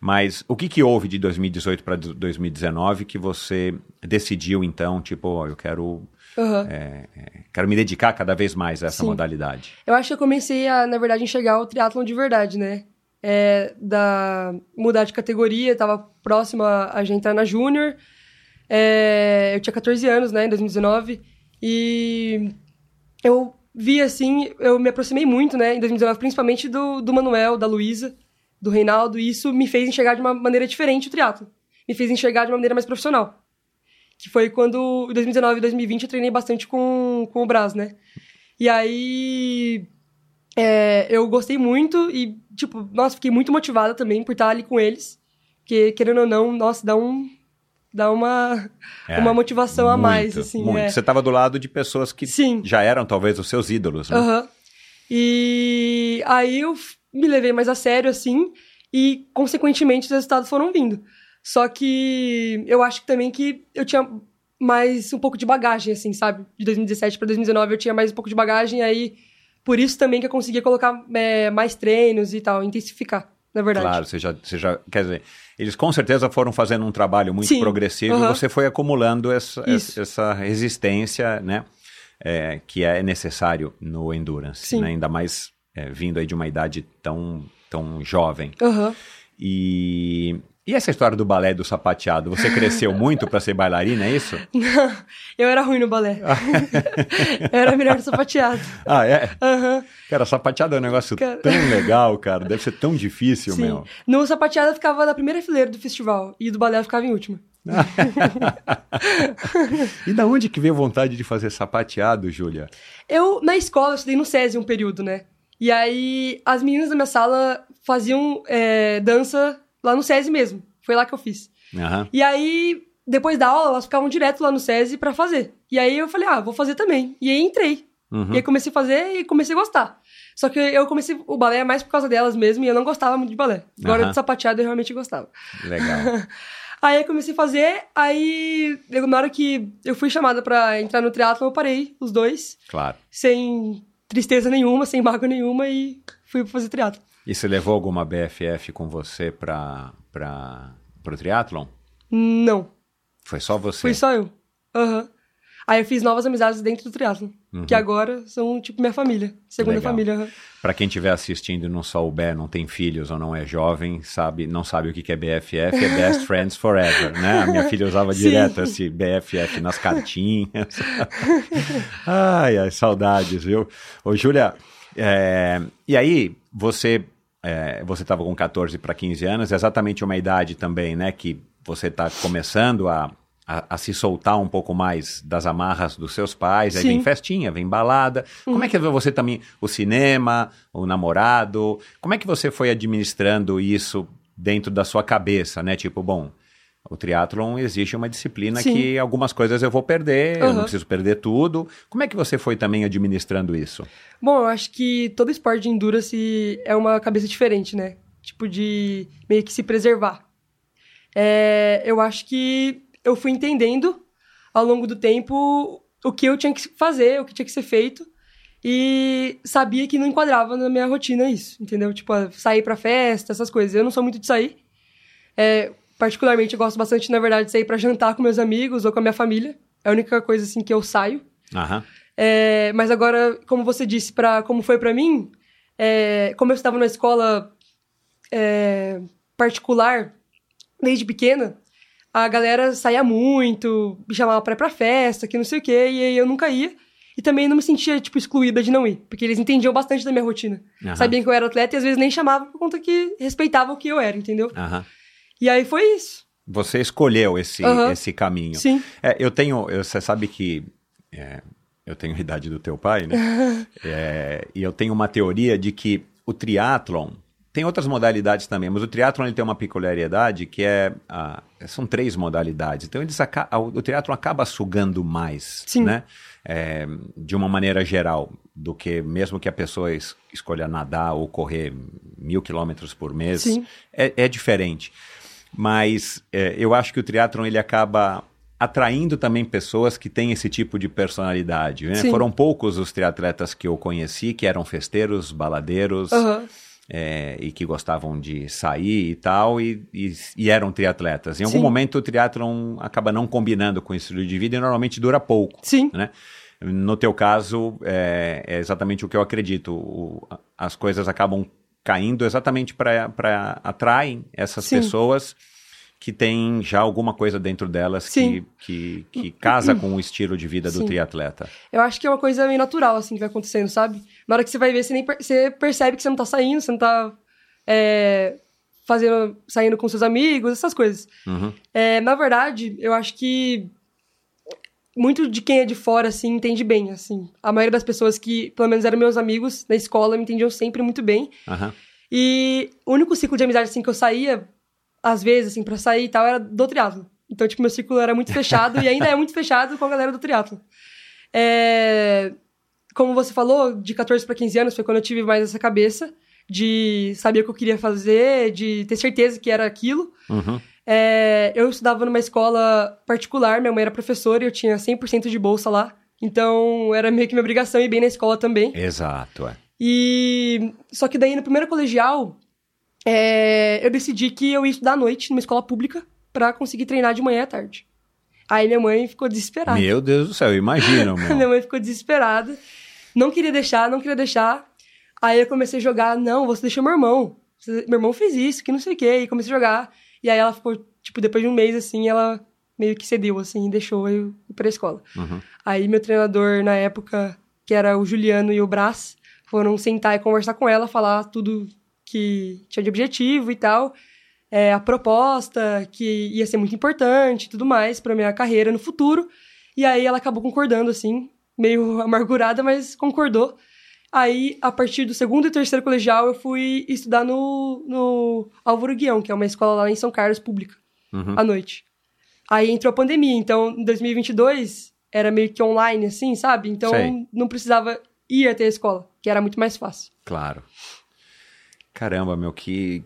Mas o que, que houve de 2018 para 2019 que você decidiu, então, tipo, ó, eu quero, Aham. é, quero me dedicar cada vez mais a essa Sim. modalidade? Eu acho que eu comecei a, na verdade, enxergar o triatlon de verdade, né? É, da mudar de categoria, tava próxima a gente entrar na Júnior. É, eu tinha 14 anos, né, em 2019. E eu vi, assim, eu me aproximei muito, né, em 2019, principalmente do, do Manuel, da Luísa, do Reinaldo. E isso me fez enxergar de uma maneira diferente o triatlo. Me fez enxergar de uma maneira mais profissional. Que foi quando, em 2019 e 2020, eu treinei bastante com, com o Brás, né? E aí é, eu gostei muito e, tipo, nossa, fiquei muito motivada também por estar ali com eles. Porque, querendo ou não, nossa, dá um. Dá uma, É, uma motivação a mais, Muito, assim. Muito. é. Você estava do lado de pessoas que Sim. já eram talvez os seus ídolos, né? Aham. E aí eu me levei mais a sério, assim, e, consequentemente, os resultados foram vindo. Só que eu acho que também que eu tinha mais um pouco de bagagem, assim, sabe? De 2017 para 2019 eu tinha mais um pouco de bagagem, aí por isso também que eu conseguia colocar é, mais treinos e tal, intensificar, na verdade. Claro, você já, você já. Quer dizer, eles com certeza foram fazendo um trabalho muito Sim, progressivo aham. e você foi acumulando essa, essa resistência, né? é, que é necessário no endurance, né? ainda mais é, vindo aí de uma idade tão, tão jovem. Aham. E, e essa história do balé do sapateado? Você cresceu [laughs] muito para ser bailarina, é isso? [laughs] Eu era ruim no balé. [laughs] eu era melhor no sapateado. Ah, é? Aham. Cara, sapateado é um negócio Cara. tão legal, cara. Deve ser tão difícil, Sim. meu. No sapateado eu ficava na primeira fileira do festival e do balé eu ficava em última. e da onde que veio a vontade de fazer sapateado, Júlia? Eu, na escola, eu estudei no SESI um período, né? E aí, as meninas da minha sala faziam é, dança lá no SESI mesmo. Foi lá que eu fiz. Aham. E aí, depois da aula, elas ficavam direto lá no SESI pra fazer. E aí eu falei, ah, vou fazer também. E aí entrei. Uhum. E aí comecei a fazer e comecei a gostar. Só que eu comecei o balé mais por causa delas mesmo e eu não gostava muito de balé. Agora Aham. de sapateado eu realmente gostava. Legal. [laughs] Aí eu comecei a fazer, aí na hora que eu fui chamada pra entrar no triatlo, eu parei os dois, Claro. sem tristeza nenhuma, sem mágoa nenhuma e fui fazer triatlo. E você levou alguma BFF com você para para o triatlon? Não, Foi só você? fui só eu. Aham. Aí eu fiz novas amizades dentro do triatlo, que agora são tipo minha família, segunda Legal. família. Para quem estiver assistindo e não souber, não tem filhos ou não é jovem, sabe, não sabe o que que é BFF, é Best [laughs] Friends Forever, né? A minha filha usava Sim. direto esse BFF nas cartinhas. [laughs] ai, ai, saudades, viu? Ô, Júlia, é, e aí, você é, você estava com 14 para 15 anos, exatamente uma idade também, né, que você está começando a, a, a se soltar um pouco mais das amarras dos seus pais, aí Sim. vem festinha, vem balada. Como é que você também, o cinema, o namorado, como é que você foi administrando isso dentro da sua cabeça, né? Tipo, bom, o triatlon existe uma disciplina Sim. que algumas coisas eu vou perder, eu não Aham. preciso perder tudo. Como é que você foi também administrando isso? Bom, eu acho que todo esporte de endurance é uma cabeça diferente, né? Tipo, de meio que se preservar. É, eu acho que eu fui entendendo ao longo do tempo o que eu tinha que fazer, o que tinha que ser feito. E sabia que não enquadrava na minha rotina isso, entendeu? Tipo, ah, sair pra festa, essas coisas. Eu não sou muito de sair. É, particularmente, eu gosto bastante, na verdade, de sair pra jantar com meus amigos ou com a minha família. É a única coisa, assim, que eu saio. Aham. É, mas agora, como você disse, pra, como foi pra mim, é, como eu estava numa escola é, particular desde pequena, a galera saía muito, me chamava pra ir pra festa, que não sei o quê, e aí eu nunca ia. E também não me sentia, tipo, excluída de não ir, porque eles entendiam bastante da minha rotina. Aham. Sabiam que eu era atleta e às vezes nem chamavam por conta que respeitavam o que eu era, entendeu? Aham. E aí foi isso. Você escolheu esse, Aham. esse caminho. Sim. É, eu tenho, você sabe que é, eu tenho a idade do teu pai, né? [laughs] É, e eu tenho uma teoria de que o triatlon tem outras modalidades também, mas o triatlon ele tem uma peculiaridade que é ah, são três modalidades. Então eles o, triatlon acaba sugando mais, Sim. né? É, de uma maneira geral, do que mesmo que a pessoa es- escolha nadar ou correr mil quilômetros por mês, é, é diferente. Mas é, eu acho que o triatlon ele acaba atraindo também pessoas que têm esse tipo de personalidade. Né? Foram poucos os triatletas que eu conheci que eram festeiros, baladeiros, Aham. É, e que gostavam de sair e tal, e, e, e eram triatletas. Em algum Sim. momento o triatlon acaba não combinando com o estilo de vida e normalmente dura pouco. Sim. Né? No teu caso, é, é exatamente o que eu acredito. O- as coisas acabam caindo exatamente para atraem essas Sim. pessoas que têm já alguma coisa dentro delas que, que, que casa com o estilo de vida do Sim. triatleta. Eu acho que é uma coisa meio natural, assim, que vai acontecendo, sabe? Na hora que você vai ver, você, nem per- você percebe que você não tá saindo, você não tá é, fazendo, saindo com seus amigos, essas coisas. Uhum. É, na verdade, eu acho que muito de quem é de fora, assim, entende bem, assim. A maioria das pessoas que, pelo menos, eram meus amigos na escola, me entendiam sempre muito bem. Aham. E o único ciclo de amizade, assim, que eu saía, às vezes, assim, pra sair e tal, era do triatlo. Então, tipo, meu ciclo era muito fechado e ainda é muito fechado com a galera do triatlo. É... Como você falou, de 14 para 15 anos foi quando eu tive mais essa cabeça de saber o que eu queria fazer, de ter certeza que era aquilo. Uhum. É, eu estudava numa escola particular, minha mãe era professora e eu tinha 100% de bolsa lá. Então, era meio que minha obrigação ir bem na escola também. Exato, é. E só que daí no primeiro colegial, é, eu decidi que eu ia estudar à noite numa escola pública pra conseguir treinar de manhã à tarde. Aí minha mãe ficou desesperada. Meu Deus do céu, imagina, [laughs] minha meu. mãe ficou desesperada. Não queria deixar, não queria deixar. Aí eu comecei a jogar, não, você deixou meu irmão. Você- Meu irmão fez isso, que não sei o quê. E comecei a jogar. E aí ela ficou, tipo, depois de um mês, assim, ela meio que cedeu, assim, e deixou eu ir pra escola. Uhum. Aí meu treinador, na época, que era o Juliano e o Brás, foram sentar e conversar com ela, falar tudo que tinha de objetivo e tal. É, a proposta, que ia ser muito importante e tudo mais pra minha carreira no futuro. E aí ela acabou concordando, assim, meio [laughs] amargurada, mas concordou. Aí, a partir do segundo e terceiro colegial, eu fui estudar no, no Álvaro Guião, que é uma escola lá em São Carlos, pública, Uhum. à noite. Aí entrou a pandemia, então em 2022 era meio que online, assim, sabe? Então Sei. não precisava ir até a escola, que era muito mais fácil. Claro. Caramba, meu, que.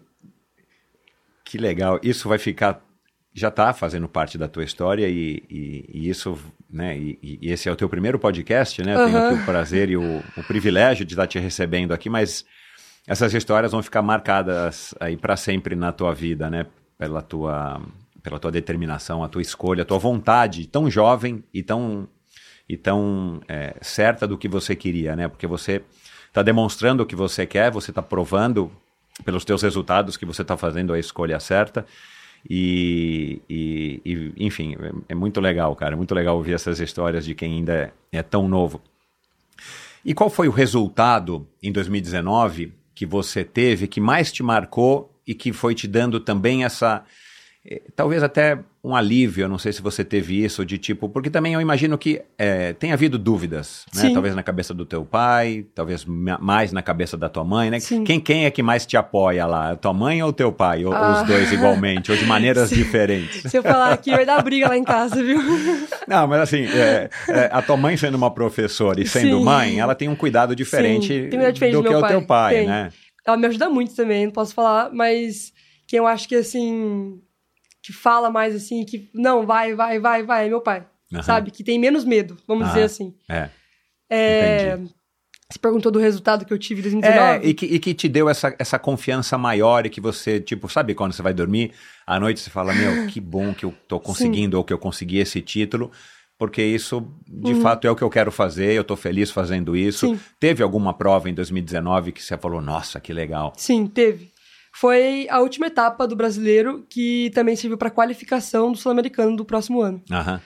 Que legal. Isso vai ficar. Já está fazendo parte da tua história e, e- e isso, né? E, e esse é o teu primeiro podcast, né? Eu Tenho aqui o prazer e o, o privilégio de estar te recebendo aqui, mas essas histórias vão ficar marcadas aí para sempre na tua vida, né? Pela tua, pela tua determinação, a tua escolha, a tua vontade tão jovem e tão e tão é, certa do que você queria, né? Porque você está demonstrando o que você quer, você está provando pelos teus resultados que você está fazendo a escolha certa. E, e- e, enfim, é, muito legal, cara. É muito legal ouvir essas histórias de quem ainda é, é tão novo. E qual foi o resultado em 2019 que você teve que mais te marcou e que foi te dando também essa. Eh, Talvez até um alívio, eu não sei se você teve isso, de tipo, porque também eu imagino que eh, tem havido dúvidas, né? Talvez na cabeça do teu pai, talvez ma- mais na cabeça da tua mãe, né? Sim. Quem, quem é que mais te apoia lá? Tua mãe ou teu pai? Ou Ah. os dois igualmente, ou de maneiras [laughs] Sim. diferentes? Se eu falar aqui, vai dar briga lá em casa, viu? [laughs] Não, mas assim, é, é, a tua mãe sendo uma professora e sendo Sim. mãe, ela tem um cuidado diferente, diferente do que o teu pai, Tem. né? Ela me ajuda muito também, não posso falar, mas quem eu acho que assim. Que fala mais assim, que não, vai, vai, vai, vai, é meu pai. Aham. Sabe? Que tem menos medo, vamos Ah, dizer assim. É. É. Você perguntou do resultado que eu tive em É, 2019? e que, e que te deu essa, essa confiança maior e que você, tipo, sabe quando você vai dormir, à noite você fala, meu, que bom que eu tô conseguindo ou que eu consegui esse título, porque isso, de fato, é o que eu quero fazer, eu tô feliz fazendo isso. Uhum. Sim. Teve alguma prova em 2019 que você falou, nossa, que legal. Sim, teve. Foi a última etapa do brasileiro que também serviu para qualificação do sul-americano do próximo ano. Aham.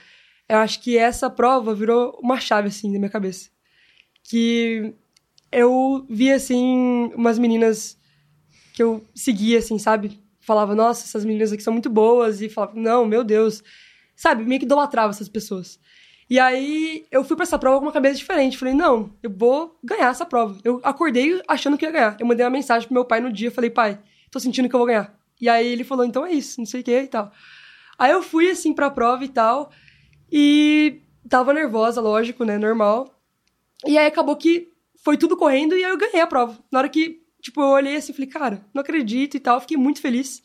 Eu acho que essa prova virou uma chave, assim, na minha cabeça. Que eu vi, assim, umas meninas que eu seguia, assim, sabe? Falava, nossa, essas meninas aqui são muito boas. E falava, não, meu Deus. Sabe, meio que idolatrava essas pessoas. E aí, eu fui pra essa prova com uma cabeça diferente. Falei, não, eu vou ganhar essa prova. Eu acordei achando que ia ganhar. Eu mandei uma mensagem pro meu pai no dia. Falei, pai, tô sentindo que eu vou ganhar. E aí, ele falou, então é isso, não sei o que e tal. Aí, eu fui, assim, pra prova e tal. E tava nervosa, lógico, né? Normal. E aí acabou que foi tudo correndo e aí eu ganhei a prova. Na hora que, tipo, eu olhei assim falei, cara, não acredito e tal. Fiquei muito feliz.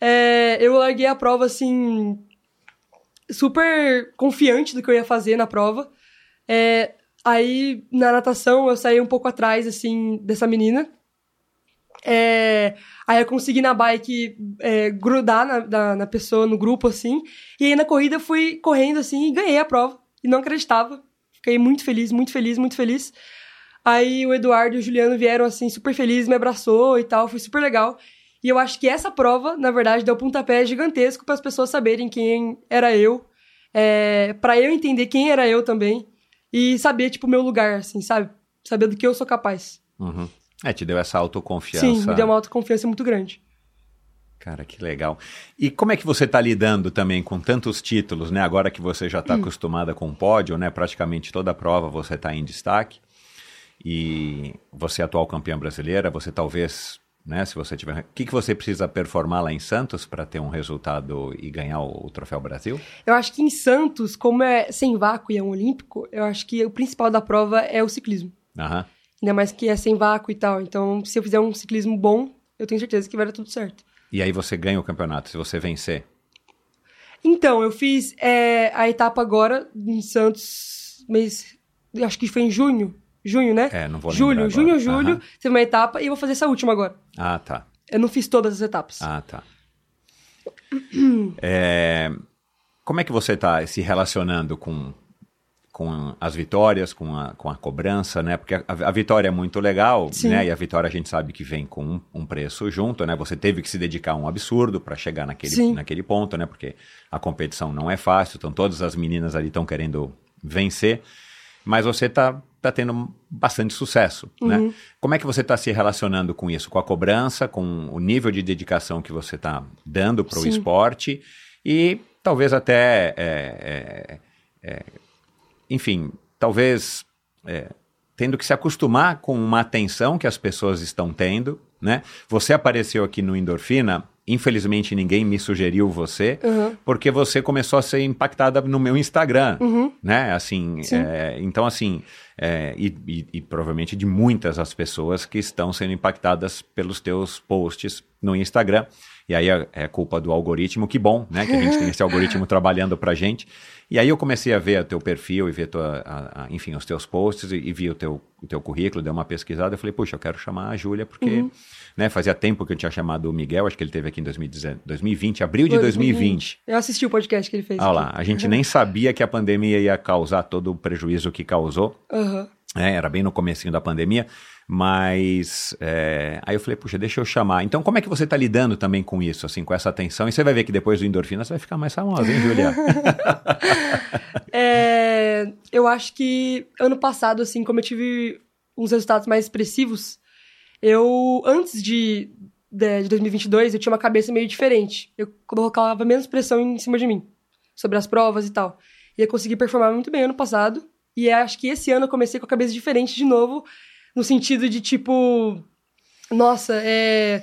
É, eu larguei a prova, assim, super confiante do que eu ia fazer na prova. É, aí, na natação, eu saí um pouco atrás, assim, dessa menina. É, aí eu consegui na bike é, grudar na, na, na pessoa, no grupo, assim. E aí na corrida eu fui correndo, assim, e ganhei a prova. E não acreditava. Fiquei muito feliz, muito feliz, muito feliz. Aí o Eduardo e o Juliano vieram, assim, super felizes, me abraçou e tal. Foi super legal. E eu acho que essa prova, na verdade, deu um pontapé gigantesco para as pessoas saberem quem era eu. É, para eu entender quem era eu também. E saber, tipo, o meu lugar, assim, sabe? Saber do que eu sou capaz. Uhum. É, te deu essa autoconfiança. Sim, me deu uma autoconfiança muito grande. Cara, que legal. E como é que você está lidando também com tantos títulos, né? Agora que você já está hum. acostumada com o pódio, né? Praticamente toda a prova você está em destaque. E você é atual campeã brasileira, você talvez, né? Se você tiver. O que, que você precisa performar lá em Santos para ter um resultado e ganhar o, o, Troféu Brasil? Eu acho que em Santos, como é sem vácuo e é um olímpico, eu acho que o principal da prova é o ciclismo. Aham. Ainda mais que é sem vácuo e tal. Então, se eu fizer um ciclismo bom, eu tenho certeza que vai dar tudo certo. E aí você ganha o campeonato, se você vencer? Então, eu fiz é, a etapa agora em Santos, mês. Acho que foi em junho. Junho, né? É, não vou Julho, junho, julho. Uhum. Teve uma etapa e eu vou fazer essa última agora. Ah, tá. Eu não fiz todas as etapas. Ah, tá. [clears throat] é, como é que você está se relacionando com com as vitórias, com a, com a cobrança, né? Porque a, a vitória é muito legal, Sim. né? E a vitória a gente sabe que vem com um, um preço junto, né? Você teve que se dedicar a um absurdo para chegar naquele, naquele ponto, né? Porque a competição não é fácil, então todas as meninas ali estão querendo vencer, mas você tá, tá tendo bastante sucesso, né? Uhum. Como é que você está se relacionando com isso? Com a cobrança, com o nível de dedicação que você está dando para o esporte e talvez até... É, é, é, enfim, talvez é, tendo que se acostumar com uma atenção que as pessoas estão tendo, né? Você apareceu aqui no Endorfina, infelizmente ninguém me sugeriu você, uhum. porque você começou a ser impactada no meu Instagram, uhum. né? Assim, é, então assim, é, e, e, e, provavelmente de muitas as pessoas que estão sendo impactadas pelos teus posts no Instagram. E aí é, é culpa do algoritmo, que bom, né? Que a gente tem esse algoritmo trabalhando pra gente. E aí eu comecei a ver o teu perfil e ver tua, a, a, enfim, os teus posts e, e, vi o teu, o teu currículo, dei uma pesquisada. Eu falei, puxa, eu quero chamar a Júlia, porque Uhum. né, fazia tempo que eu tinha chamado o Miguel, acho que ele teve aqui em 2019, 2020, abril de 2020. Eu assisti o podcast que ele fez. Olha aqui. lá, a gente nem sabia que a pandemia ia causar todo o prejuízo que causou. Aham. É, era bem no comecinho da pandemia, mas é, aí eu falei, puxa, deixa eu chamar. Então, como é que você está lidando também com isso, assim, com essa atenção? E você vai ver que depois do endorfina você vai ficar mais famosa, hein, Julia? [laughs] É, eu acho que ano passado, assim, como eu tive uns resultados mais expressivos, eu, antes de, de, de 2022, eu tinha uma cabeça meio diferente. Eu colocava menos pressão em cima de mim, sobre as provas e tal. E eu consegui performar muito bem ano passado. E acho que esse ano eu comecei com a cabeça diferente de novo, no sentido de tipo, nossa, é.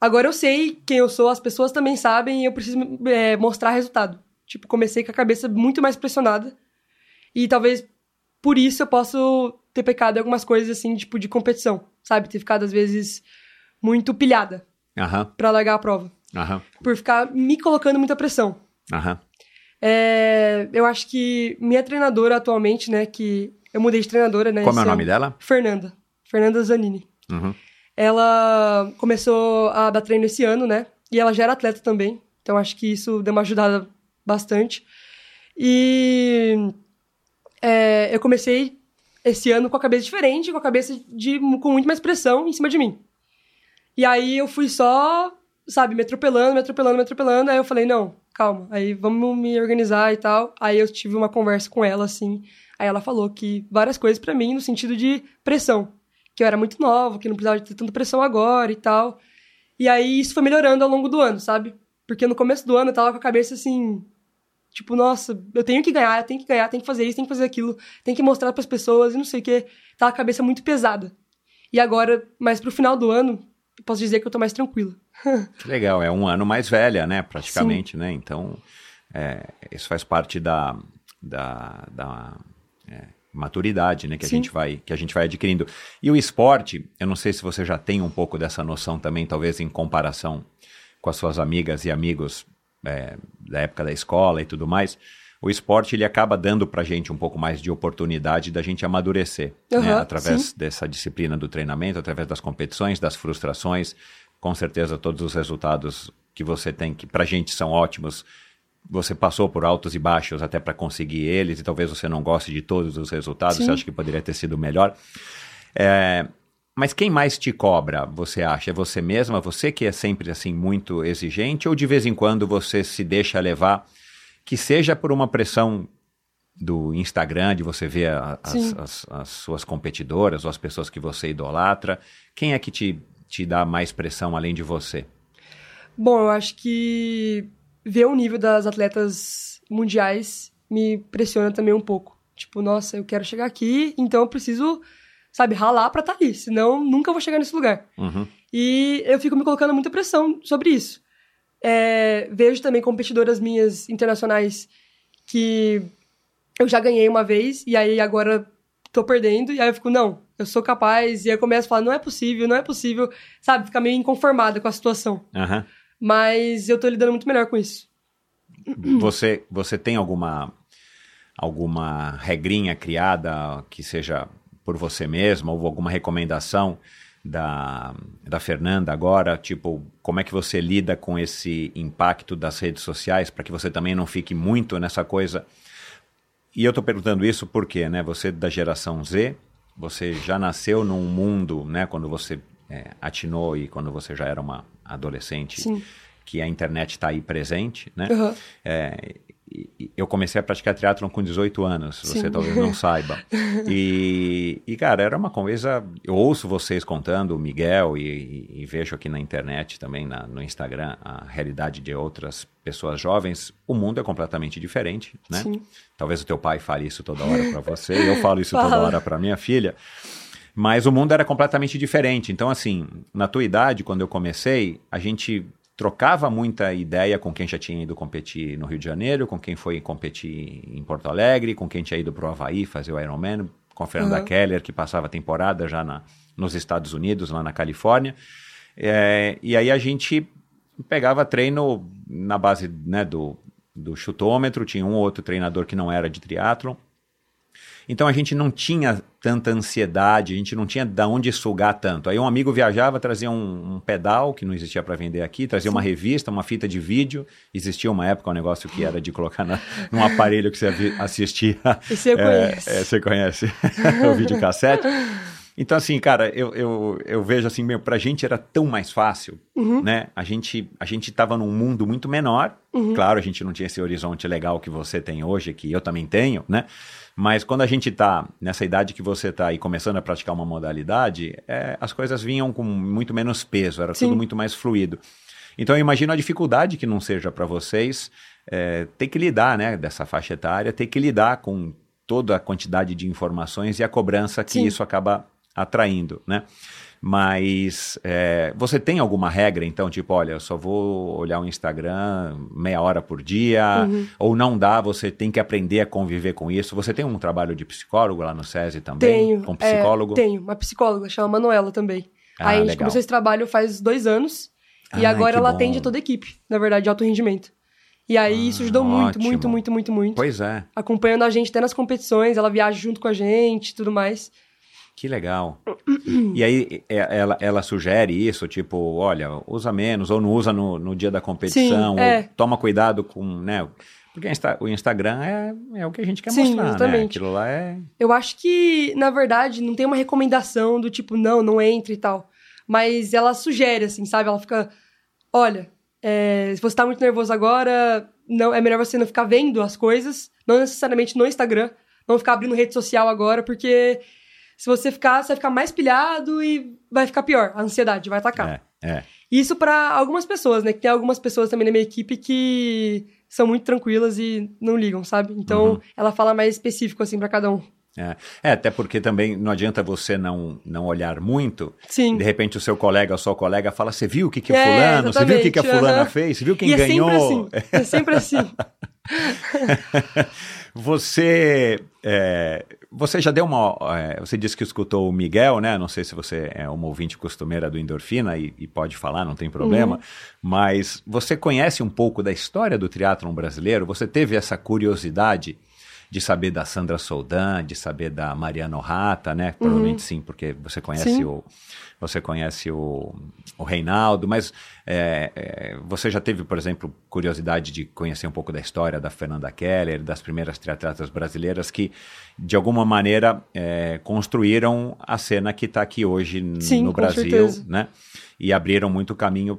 Agora eu sei quem eu sou, as pessoas também sabem e eu preciso é, mostrar resultado. Tipo, comecei com a cabeça muito mais pressionada. E talvez por isso eu possa ter pecado em algumas coisas, assim, tipo, de competição, sabe? Ter ficado, às vezes, muito pilhada Aham, pra largar a prova. aham, Por ficar me colocando muita pressão. aham. É, eu acho que minha treinadora atualmente, né, que eu mudei de treinadora, né? Como é o esse nome ano. dela? Fernanda. Fernanda Zanini. Uhum. Ela começou a dar treino esse ano, né? E ela já era atleta também. Então acho que isso deu uma ajudada bastante. E é, eu comecei esse ano com a cabeça diferente, com a cabeça de, com muito mais pressão em cima de mim. E aí eu fui só, sabe, me atropelando, me atropelando, me atropelando. Aí eu falei, não, calma, aí vamos me organizar e tal. Aí eu tive uma conversa com ela, assim. Aí ela falou que várias coisas pra mim no sentido de pressão. Que eu era muito nova, que não precisava de ter tanta pressão agora e tal. E aí isso foi melhorando ao longo do ano, sabe? Porque no começo do ano eu tava com a cabeça assim. Tipo, nossa, eu tenho que ganhar, eu tenho que ganhar, tenho que fazer isso, tenho que fazer aquilo, tenho que mostrar pras pessoas e não sei o quê. Tava com a cabeça muito pesada. E agora, mais pro final do ano, posso dizer que eu tô mais tranquila. [laughs] Que legal, é um ano mais velha, né, praticamente, né? Então, é, isso faz parte da, da, da é, maturidade, né, que a, Sim. gente vai, que a gente vai adquirindo. E o esporte, eu não sei se você já tem um pouco dessa noção também, talvez em comparação com as suas amigas e amigos é, da época da escola e tudo mais, o esporte ele acaba dando pra gente um pouco mais de oportunidade da gente amadurecer, né? Aham, através sim. dessa disciplina do treinamento, através das competições, das frustrações, com certeza todos os resultados que você tem que pra gente são ótimos. Você passou por altos e baixos até para conseguir eles, e talvez você não goste de todos os resultados, Sim. você acha que poderia ter sido melhor. É, mas quem mais te cobra, você acha? É você mesma? Você que é sempre assim muito exigente? Ou de vez em quando você se deixa levar, que seja por uma pressão do Instagram, de você ver a- as, as- as suas competidoras ou as pessoas que você idolatra? Quem é que te, te dá mais pressão além de você? Bom, eu acho que ver o nível das atletas mundiais me pressiona também um pouco. Tipo, nossa, eu quero chegar aqui, então eu preciso, sabe, ralar pra estar ali, senão nunca vou chegar nesse lugar. Uhum. E eu fico me colocando muita pressão sobre isso. É, vejo também competidoras minhas internacionais que eu já ganhei uma vez e aí agora tô perdendo, e aí eu fico, não, eu sou capaz, e aí eu começo a falar, não é possível, não é possível, sabe, ficar meio inconformada com a situação. Aham. Mas eu tô lidando muito melhor com isso. Você, você tem alguma, alguma regrinha criada que seja por você mesma ou alguma recomendação da, da Fernanda agora? Tipo, como é que você lida com esse impacto das redes sociais para que você também não fique muito nessa coisa? E eu estou perguntando isso porque, né? Você é da geração Z, você já nasceu num mundo, né? Quando você é, atinou e quando você já era uma adolescente, Sim. que a internet está aí presente, né? Aham. É, eu comecei a praticar triatlon com 18 anos, você Sim. talvez não saiba. [laughs] E, e, cara, era uma coisa. Eu ouço vocês contando, o Miguel, e, e- vejo aqui na internet também, na- no Instagram, a realidade de outras pessoas jovens. O mundo é completamente diferente, né? Sim. Talvez o teu pai fale isso toda hora para você, eu falo isso [laughs] toda Fala. hora para minha filha. Mas o mundo era completamente diferente. Então, assim, na tua idade, quando eu comecei, a gente trocava muita ideia com quem já tinha ido competir no Rio de Janeiro, com quem foi competir em Porto Alegre, com quem tinha ido para o Havaí fazer o Ironman, com a Fernanda Uhum. Keller, que passava a temporada já na, nos Estados Unidos, lá na Califórnia. É, e aí a gente pegava treino na base né, do, do chutômetro, tinha um ou outro treinador que não era de triatlon. Então a gente não tinha tanta ansiedade, a gente não tinha de onde sugar tanto. Aí um amigo viajava, trazia um, um pedal que não existia para vender aqui, trazia uma revista, uma fita de vídeo. Existia uma época um negócio que era de colocar na, num aparelho que você assistia. Eu É, conheço. é, você conhece [laughs] o videocassete. Então, assim, cara, eu, eu, eu vejo assim, meu, pra gente era tão mais fácil, Uhum. né? A gente, a gente tava num mundo muito menor. Claro, a gente não tinha esse horizonte legal que você tem hoje, que eu também tenho, né? Mas quando a gente tá nessa idade que você tá aí começando a praticar uma modalidade, é, as coisas vinham com muito menos peso, era Sim. tudo muito mais fluido. Então eu imagino a dificuldade que não seja para vocês é, ter que lidar, né, dessa faixa etária, ter que lidar com toda a quantidade de informações e a cobrança que Sim. isso acaba atraindo, né? Mas é, você tem alguma regra, então, tipo, olha, eu só vou olhar o Instagram meia hora por dia, Uhum. ou não dá, você tem que aprender a conviver com isso. Você tem um trabalho de psicólogo lá no SESI também? Tenho. Com é, psicólogo? tenho, uma psicóloga, chama Manuela também. Ah, Aí a gente legal. começou esse trabalho faz dois anos. e agora ela bom. atende toda a equipe, na verdade, de alto rendimento. E aí isso ajudou muito, muito, muito, muito, muito. Pois é, Acompanhando a gente até nas competições, ela viaja junto com a gente e tudo mais. Que legal. [clears throat] e aí é, ela, ela sugere isso, tipo, olha, usa menos, ou não usa no, no dia da competição, Sim, é. toma cuidado com, né? Porque o Insta- o Instagram é, é o que a gente quer Sim, mostrar, né? exatamente. Aquilo lá é... Eu acho que, na verdade, não tem uma recomendação do tipo, não, não entre e tal. Mas ela sugere, assim, sabe? Ela fica, olha, é, se você tá muito nervoso agora, não é melhor você não ficar vendo as coisas, não necessariamente no Instagram, não ficar abrindo rede social agora, porque se você ficar, você vai ficar mais pilhado e vai ficar pior, a ansiedade vai atacar. É, é. Isso pra algumas pessoas, né? Que tem algumas pessoas também na minha equipe que são muito tranquilas e não ligam, sabe? Então, Uhum. ela fala mais específico, assim, pra cada um. É. É, até porque também não adianta você não, não olhar muito. Sim. De repente o seu colega ou sua colega fala, você viu o que, que É, fulano, você viu o que, que a fulana aham. fez, você viu quem e ganhou? é sempre assim. É sempre [laughs] assim. você, é, você já deu uma. é, você disse que escutou o Miguel, né? Não sei se você é uma ouvinte costumeira do Endorfina e, e pode falar, não tem problema. Mas você conhece um pouco da história do triatlon brasileiro? Você teve essa curiosidade de saber da Sandra Soldan, de saber da Mariana Rata, né? Provavelmente sim, porque você conhece Sim. o você conhece o, o Reinaldo, mas é, é, você já teve, por exemplo, curiosidade de conhecer um pouco da história da Fernanda Keller, das primeiras triatletas brasileiras que, de alguma maneira, é, construíram a cena que está aqui hoje Sim, no Brasil, certeza. né? E abriram muito caminho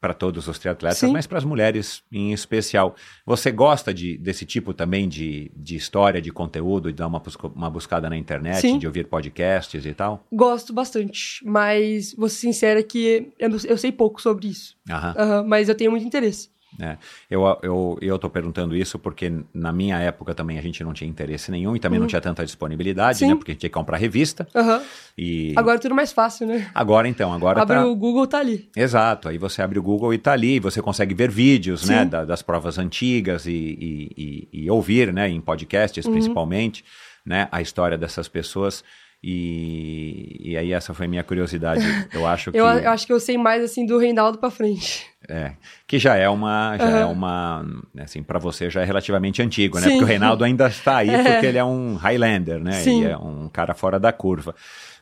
para todos os triatletas, Sim. mas para as mulheres em especial. Você gosta de, desse tipo também de, de história, de conteúdo, de dar uma, uma buscada na internet, Sim. de ouvir podcasts e tal? Gosto bastante, mas vou ser sincera que eu, eu sei pouco sobre isso. Aham. Aham, mas eu tenho muito interesse. É, eu, eu, eu tô perguntando isso porque na minha época também a gente não tinha interesse nenhum e também não tinha tanta disponibilidade, Uhum. Sim. né? Porque a gente tinha que comprar revista Aham. e... Agora é tudo mais fácil, né? Agora então, agora Abre tá... o Google, tá ali. Exato, aí você abre o Google e tá ali, você consegue ver vídeos, né, Sim. da- das provas antigas e, e, e- e ouvir, né, em podcasts Uhum. principalmente, né, a história dessas pessoas e, e aí essa foi minha curiosidade, eu acho [laughs] que... Eu, eu acho que eu sei mais, assim, do Reinaldo pra frente. É, que já é uma, já é Aham. uma, assim, para você já é relativamente antigo, né? Sim. Porque o Reinaldo ainda está aí [laughs] É. porque ele é um Highlander, né? Sim. E é um cara fora da curva.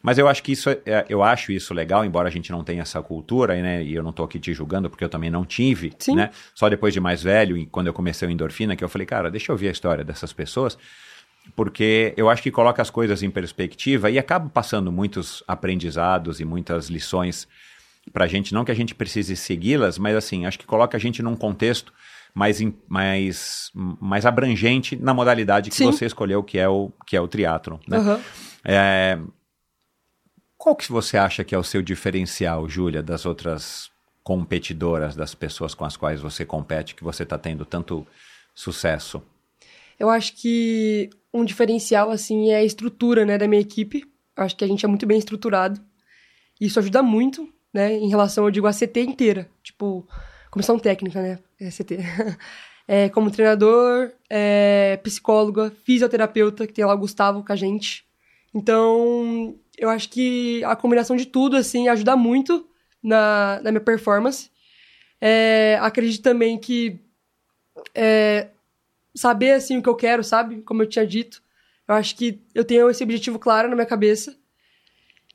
Mas eu acho que isso, é- eu acho isso legal, embora a gente não tenha essa cultura, né? E eu não tô aqui te julgando porque eu também não tive, Sim. né? Só depois de mais velho, e quando eu comecei o endorfina, que eu falei, cara, deixa eu ouvir a história dessas pessoas porque eu acho que coloca as coisas em perspectiva e acaba passando muitos aprendizados e muitas lições para a gente. Não que a gente precise segui-las, mas assim, acho que coloca a gente num contexto mais, mais, mais abrangente na modalidade que Sim. você escolheu, que é o, que é o triatlon. Né? Aham. É, qual que você acha que é o seu diferencial, Júlia, das outras competidoras, das pessoas com as quais você compete, que você está tendo tanto sucesso? Eu acho que um diferencial, assim, é a estrutura, né, da minha equipe. Eu acho que a gente é muito bem estruturado. Isso ajuda muito, né, em relação, eu digo, a CT inteira. Tipo, comissão técnica, né, é CT. [laughs] É, como treinador, é, psicóloga, fisioterapeuta, que tem lá o Gustavo com a gente. Então, eu acho que a combinação de tudo, assim, ajuda muito na, na minha performance. É, acredito também que é, saber, assim, o que eu quero, sabe? Como eu tinha dito. Eu acho que eu tenho esse objetivo claro na minha cabeça.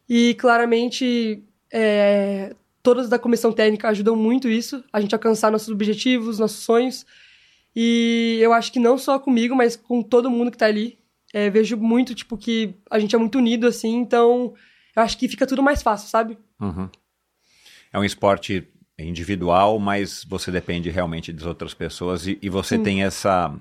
E, claramente, é, todas da comissão técnica ajudam muito isso, a gente alcançar nossos objetivos, nossos sonhos. E eu acho que não só comigo, mas com todo mundo que tá ali. É, vejo muito, tipo, que a gente é muito unido, assim, então eu acho que fica tudo mais fácil, sabe? Uhum. É um esporte individual, mas você depende realmente das outras pessoas e, e você Sim. tem essa.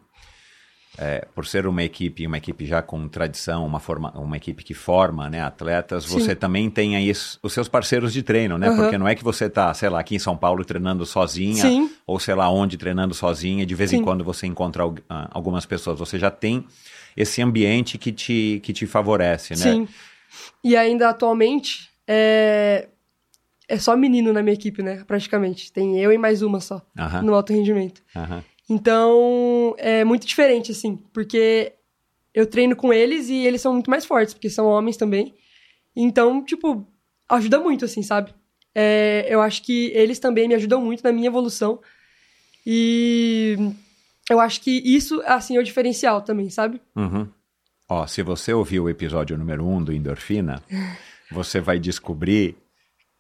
É, por ser uma equipe, uma equipe já com tradição, uma, forma, uma equipe que forma né, atletas, Sim. você também tem aí os seus parceiros de treino, né? Aham. Porque não é que você tá, sei lá, aqui em São Paulo treinando sozinha, Sim. ou sei lá onde treinando sozinha, de vez em Sim. quando você encontra ah, algumas pessoas. Você já tem esse ambiente que te, que te favorece, né? Sim. E ainda atualmente é, é só menino na minha equipe, né? Praticamente. Tem eu e mais uma só Aham, no alto rendimento. aham. Então é muito diferente, assim, porque eu treino com eles e eles são muito mais fortes, porque são homens também. Então, tipo, ajuda muito, assim, sabe? É, eu acho que eles também me ajudam muito na minha evolução. E eu acho que isso, assim, é o diferencial também, sabe? Uhum. Ó, se você ouviu o episódio número 1 um do Endorfina, [laughs] você vai descobrir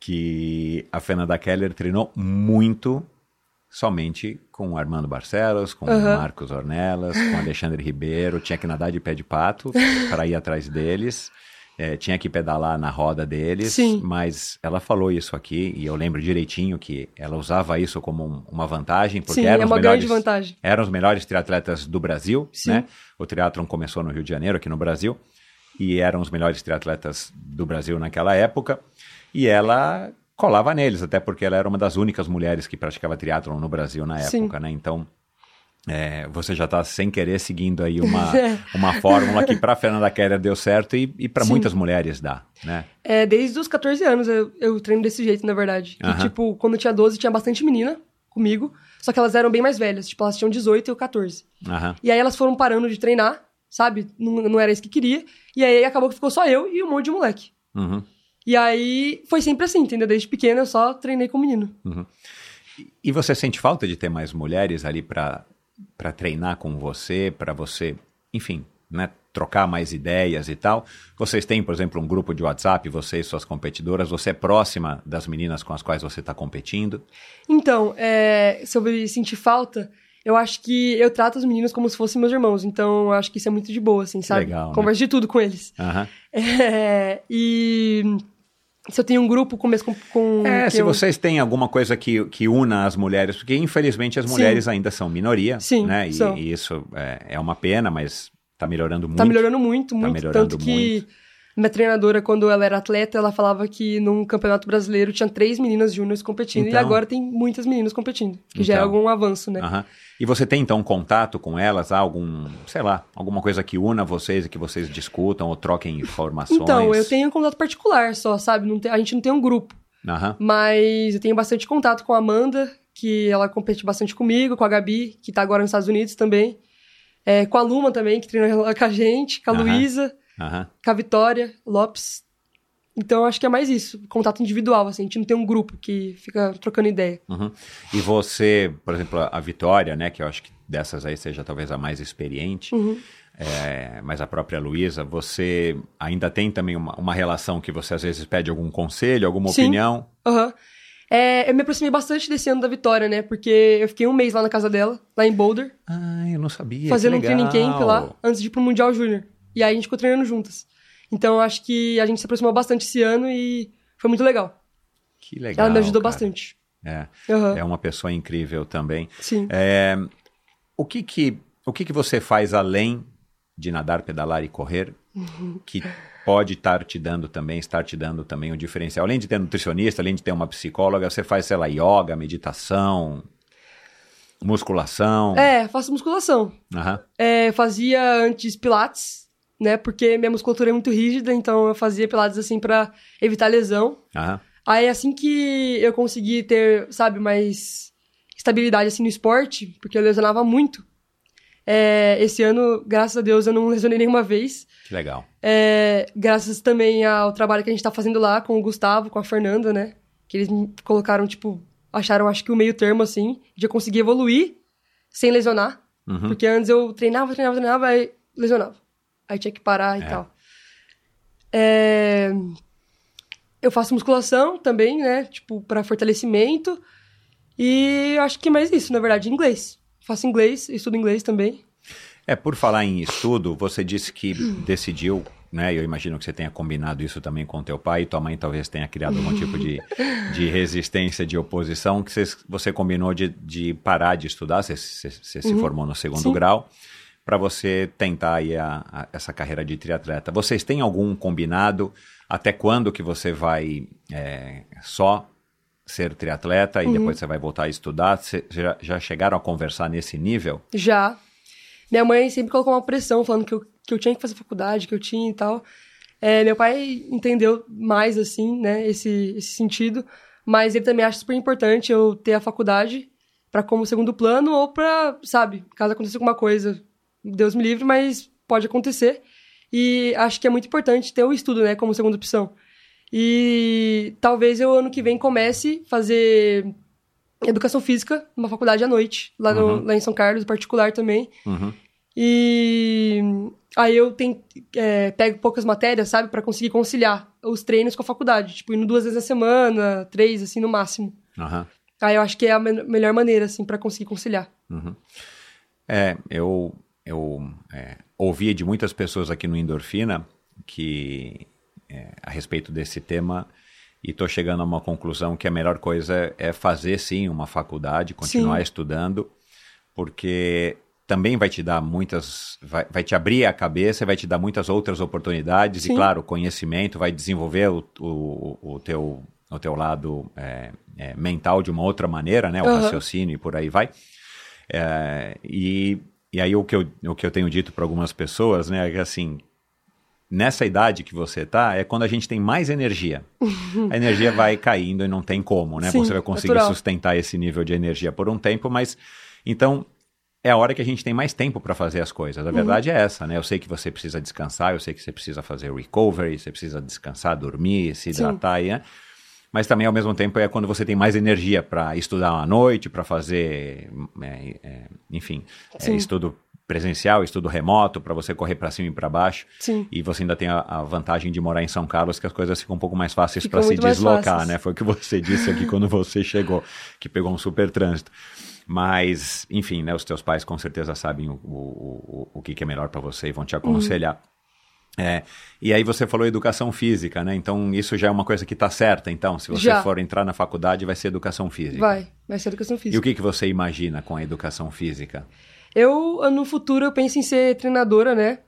que a Fernanda Keller treinou muito somente com o Armando Barcelos, com o Aham. Marcos Ornelas, com Alexandre Ribeiro, tinha que nadar de pé de pato [laughs] para ir atrás deles. é, tinha que pedalar na roda deles, Sim. mas ela falou isso aqui e eu lembro direitinho que ela usava isso como um- uma vantagem, porque Sim, eram é os uma melhores, grande vantagem. eram os melhores triatletas do Brasil, Sim. né? O triatlon começou no Rio de Janeiro, aqui no Brasil, e eram os melhores triatletas do Brasil naquela época, e ela colava neles, até porque ela era uma das únicas mulheres que praticava triatlon no Brasil na Sim. época, né? Então, é, você já está sem querer seguindo aí uma, [laughs] É. uma fórmula que para Fernanda Keller deu certo e, e para Sim. muitas mulheres dá, né? É, desde os 14 anos eu, eu treino desse jeito, na verdade. Que, Aham. tipo, quando eu tinha 12, tinha bastante menina comigo. Só que elas eram bem mais velhas, tipo, elas tinham 18 e eu 14. Aham. E aí elas foram parando de treinar, sabe? Não, não era isso que queria. E aí acabou que ficou só eu e um monte de moleque. Uhum. E aí foi sempre assim, entendeu? Desde pequena eu só treinei com menino. E você sente falta de ter mais mulheres ali para treinar com você, para você, enfim, né, trocar mais ideias e tal? Vocês têm, por exemplo, um grupo de WhatsApp, você e suas competidoras, você é próxima das meninas com as quais você está competindo? Então, é, sobre sentir falta, eu acho que eu trato os meninos como se fossem meus irmãos. Então, eu acho que isso é muito de boa, assim, sabe? Legal, né? Converso de tudo com eles. Aham. [laughs] É, e se eu tenho um grupo com... com, com É, se eu- vocês têm alguma coisa que, que una as mulheres, porque infelizmente as Sim. mulheres ainda são minoria, Sim, né? E, e isso é, é uma pena, mas está melhorando muito. Tá melhorando muito, muito. melhorando tanto que minha treinadora, quando ela era atleta, ela falava que num campeonato brasileiro tinha três meninas júniores competindo. Então. E agora tem muitas meninas competindo. Que já é Então. algum avanço, né? Aham. E você tem então contato com elas? Algum, sei lá, alguma coisa que una vocês e que vocês discutam ou troquem informações? Então, eu tenho um contato particular só, sabe? Não tem- a gente não tem um grupo. Aham. Mas eu tenho bastante contato com a Amanda, que ela compete bastante comigo, com a Gabi, que tá agora nos Estados Unidos também. É, com a Luma também, que treina [laughs] com a gente, com a Aham. Luísa, Aham. com a Vitória Lopes. Então, eu acho que é mais isso. Contato individual, assim. A gente não tem um grupo que fica trocando ideia. Uhum. E você, por exemplo, a Vitória, né, que eu acho que dessas aí seja talvez a mais experiente, Uhum. é, mas a própria Luísa, você ainda tem também uma, uma relação que você às vezes pede algum conselho, alguma Sim. opinião? Aham. É, eu me aproximei bastante desse ano da Vitória, né? Porque eu fiquei um mês lá na casa dela, lá em Boulder, Ah, eu não sabia. fazendo um training camp lá, antes de ir pro Mundial Júnior. E aí a gente ficou treinando juntas. Então eu acho que a gente se aproximou bastante esse ano e foi muito legal. Que legal. Ela me ajudou cara. bastante. É, Aham. é uma pessoa incrível também. Sim. É, o que que, o que que você faz além de nadar, pedalar e correr Uhum. que pode estar te dando também, estar te dando também um diferencial? Além de ter nutricionista, além de ter uma psicóloga, você faz, sei lá, yoga, meditação, musculação. É, faço musculação. Aham. É, fazia antes pilates, né? Porque minha musculatura é muito rígida, então eu fazia pilates assim pra evitar lesão. Aham. Aí assim que eu consegui ter, sabe, mais estabilidade assim no esporte, porque eu lesionava muito. é, esse ano, graças a Deus, eu não lesionei nenhuma vez. Que legal. É, graças também ao trabalho que a gente tá fazendo lá com o Gustavo, com a Fernanda, né? Que eles me colocaram, tipo, acharam acho que o meio termo, assim, de eu conseguir evoluir sem lesionar. Uhum. Porque antes eu treinava, treinava, treinava, aí lesionava. Aí tinha que parar e É. tal. É, Eu faço musculação também, né? Tipo, pra fortalecimento. E acho que é mais isso, na verdade, inglês. Faço inglês, estudo inglês também. É, por falar em estudo, você disse que decidiu, né? Eu imagino que você tenha combinado isso também com teu pai, e tua mãe talvez tenha criado algum tipo de, de resistência, de oposição, que vocês- você combinou de, de parar de estudar, você, você- você se formou no segundo Sim. grau, para você tentar aí a- a- essa carreira de triatleta. Vocês têm algum combinado? Até quando que você vai é, só ser triatleta e depois você vai voltar a estudar? Você já, já chegaram a conversar nesse nível? Já. Minha mãe sempre colocou uma pressão, falando que eu, que eu tinha que fazer faculdade, que eu tinha e tal. É, meu pai entendeu mais, assim, né, esse, esse sentido. Mas ele também acha super importante eu ter a faculdade pra como segundo plano ou pra, sabe, caso aconteça alguma coisa, Deus me livre, mas pode acontecer. E acho que é muito importante ter o estudo, né, como segunda opção. E talvez eu ano que vem comece a fazer educação física numa faculdade à noite, lá, no, Uhum. lá em São Carlos, particular também. Uhum. E aí eu tenho, é, pego poucas matérias, sabe, Pra conseguir conciliar os treinos com a faculdade, tipo, indo duas vezes na semana, três, assim, no máximo. Aham. Aí eu acho que é a me- melhor maneira, assim, pra conseguir conciliar. É, eu, eu é, ouvi de muitas pessoas aqui no Endorfina que é, a respeito desse tema e estou chegando a uma conclusão que a melhor coisa é fazer sim uma faculdade, continuar Sim. estudando, porque também vai te dar muitas, vai, vai te abrir a cabeça, e vai te dar muitas outras oportunidades e Sim. claro, conhecimento, vai desenvolver o, o, o teu o teu lado é, é, mental de uma outra maneira, né, o Aham. raciocínio e por aí vai. É, e, e aí o que eu, o que eu tenho dito para algumas pessoas, né, é que assim, nessa idade que você tá, é quando a gente tem mais energia. a energia [laughs] vai caindo e não tem como, né? Sim, você vai conseguir natural. sustentar esse nível de energia por um tempo, mas então é a hora que a gente tem mais tempo para fazer as coisas. A Uhum. verdade é essa, né? Eu sei que você precisa descansar, eu sei que você precisa fazer recovery, você precisa descansar, dormir, se Sim. hidratar, né? Mas também ao mesmo tempo é quando você tem mais energia para estudar à noite, para fazer, é, é, enfim, é, estudo presencial, estudo remoto, para você correr para cima e para baixo. Sim. E você ainda tem a, a vantagem de morar em São Carlos, que as coisas ficam um pouco mais fáceis para se deslocar, né? Foi o que você disse aqui quando você chegou, que pegou um super trânsito. Mas, enfim, né? Os teus pais com certeza sabem o, o, o, o que, que é melhor para você e vão te aconselhar. É, e aí você falou educação física, né? Então isso já é uma coisa que está certa. Então, se você Já. for entrar na faculdade, vai ser educação física. Vai, vai ser educação E física. o que, que você imagina com a educação física? Eu, no futuro, eu penso em ser treinadora, né?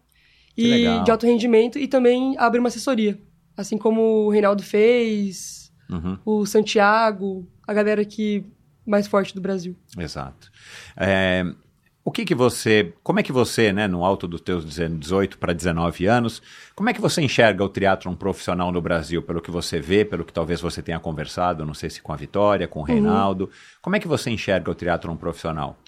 Que E de alto rendimento e também abrir uma assessoria. Assim como o Reinaldo fez, Uhum. o Santiago, a galera aqui mais forte do Brasil. Exato. É, o que que você, como é que você, né, no alto dos teus 18 para 19 anos, como é que você enxerga o triatlon profissional no Brasil, pelo que você vê, pelo que talvez você tenha conversado, não sei se com a Vitória, com o Reinaldo, como é que você enxerga o triatlon profissional?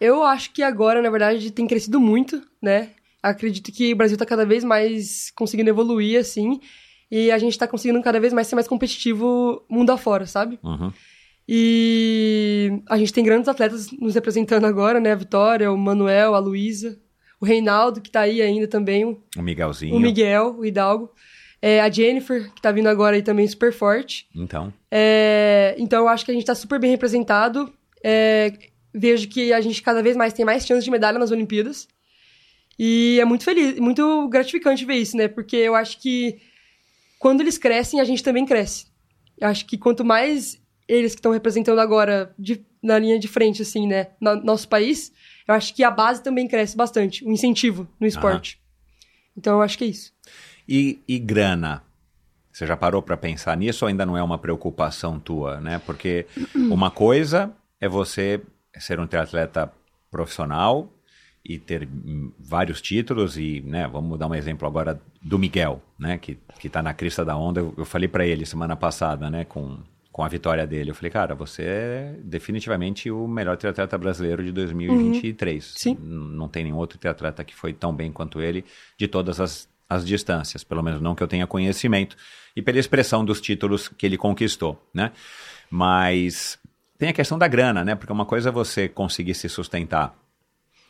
Eu acho que agora, na verdade, tem crescido muito, né? Acredito que o Brasil tá cada vez mais conseguindo evoluir, assim. E a gente tá conseguindo cada vez mais ser mais competitivo mundo afora, sabe? Uhum. E a gente tem grandes atletas nos representando agora, né? A Vitória, o Manuel, a Luísa, o Reinaldo, que tá aí ainda também, o Miguelzinho. o Miguel, o Hidalgo. É, a Jennifer, que tá vindo agora aí também super forte. Então, É, então eu acho que a gente tá super bem representado. É, vejo que a gente cada vez mais tem mais chances de medalha nas Olimpíadas. E é muito feliz, muito gratificante ver isso, né? Porque eu acho que quando eles crescem, a gente também cresce. Eu acho que quanto mais eles que estão representando agora de- na linha de frente, assim, né, no nosso país, eu acho que a base também cresce bastante, o incentivo no esporte. Então eu acho que é isso. e, e grana? Você já parou para pensar nisso ou ainda não é uma preocupação tua, né? Porque [clears throat] uma coisa é você ser um triatleta profissional e ter hum, vários títulos e, né, vamos dar um exemplo agora do Miguel, né, que, que tá na crista da onda. Eu, eu falei para ele semana passada, né, com, com a vitória dele. Eu falei, cara, você é definitivamente o melhor triatleta brasileiro de 2023. Sim. N- Não tem nenhum outro triatleta que foi tão bem quanto ele de todas as, as distâncias, pelo menos não que eu tenha conhecimento, e pela expressão dos títulos que ele conquistou, né? Mas tem a questão da grana, né? Porque uma coisa é você conseguir se sustentar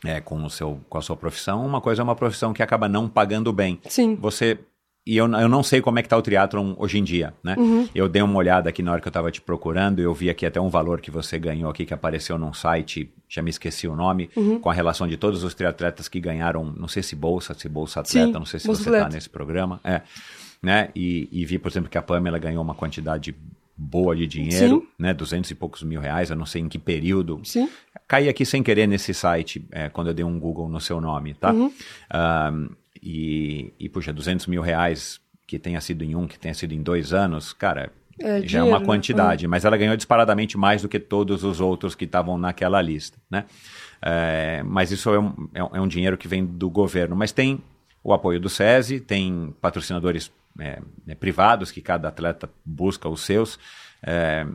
é, com, o seu, com a sua profissão, uma coisa é uma profissão que acaba não pagando bem. Sim. Você. E eu, eu não sei como é que tá o triatlon hoje em dia, né? Eu dei uma olhada aqui na hora que eu estava te procurando eu vi aqui até um valor que você ganhou aqui, que apareceu num site, já me esqueci o nome, com a relação de todos os triatletas que ganharam, não sei se bolsa, se bolsa atleta, Sim, não sei se você está nesse programa. É, né? E, e vi, por exemplo, que a Pamela ganhou uma quantidade boa de dinheiro, Sim. né? 200 e poucos mil reais, eu não sei em que período. Sim. Caí aqui sem querer nesse site, é, quando eu dei um Google no seu nome, tá? Uhum. Ahn, e, e, puxa, 200 mil reais que tenha sido em um, que tenha sido em dois anos, cara, É, já é dinheiro, uma né? quantidade. Mas ela ganhou disparadamente mais do que todos os outros que estavam naquela lista, né? É, mas isso é um, é um- é um dinheiro que vem do governo. Mas tem o apoio do SESI, tem patrocinadores é, né, privados que cada atleta busca os seus. É,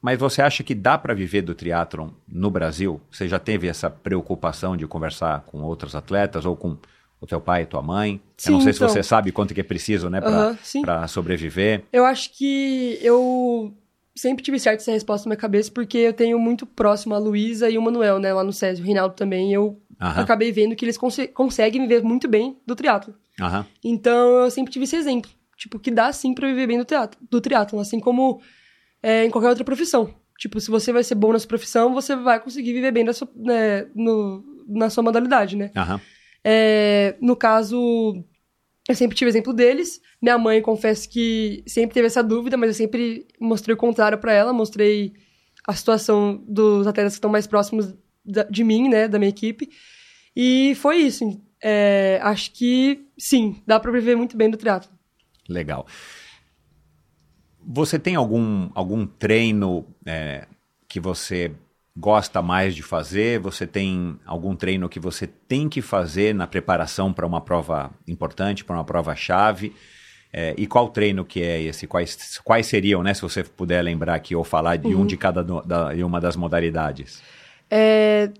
mas você acha que dá para viver do triatlon no Brasil? Você já teve essa preocupação de conversar com outros atletas ou com o teu pai e tua mãe? Eu não Sim, sei se então. você sabe quanto que é preciso, né, sim. para sobreviver. Eu acho que eu sempre tive certo essa resposta na minha cabeça, porque eu tenho muito próximo a Luísa e o Manuel, né, lá no SESI, o Reinaldo também. Eu Aham. acabei vendo que eles conse- conseguem viver muito bem do triatlo. Aham. Então eu sempre tive esse exemplo, tipo, que dá sim pra viver bem do teatro, do triatlo, assim como é, em qualquer outra profissão. Tipo, se você vai ser bom nessa profissão, você vai conseguir viver bem na sua, né, no- na sua modalidade, né? Aham. É, no caso, eu sempre tive exemplo deles. Minha mãe, confesso que sempre teve essa dúvida, mas eu sempre mostrei o contrário pra ela, mostrei a situação dos atletas que estão mais próximos da- de mim, né, da minha equipe. E foi isso. É, acho que sim, dá pra viver muito bem do triatlo. Legal. Você tem algum, algum treino é, que você gosta mais de fazer? Você tem algum treino que você tem que fazer na preparação para uma prova importante, para uma prova chave? É, e qual treino que é esse? Quais, quais seriam, né? Se você puder lembrar aqui ou falar de um de cada da, de uma das modalidades. É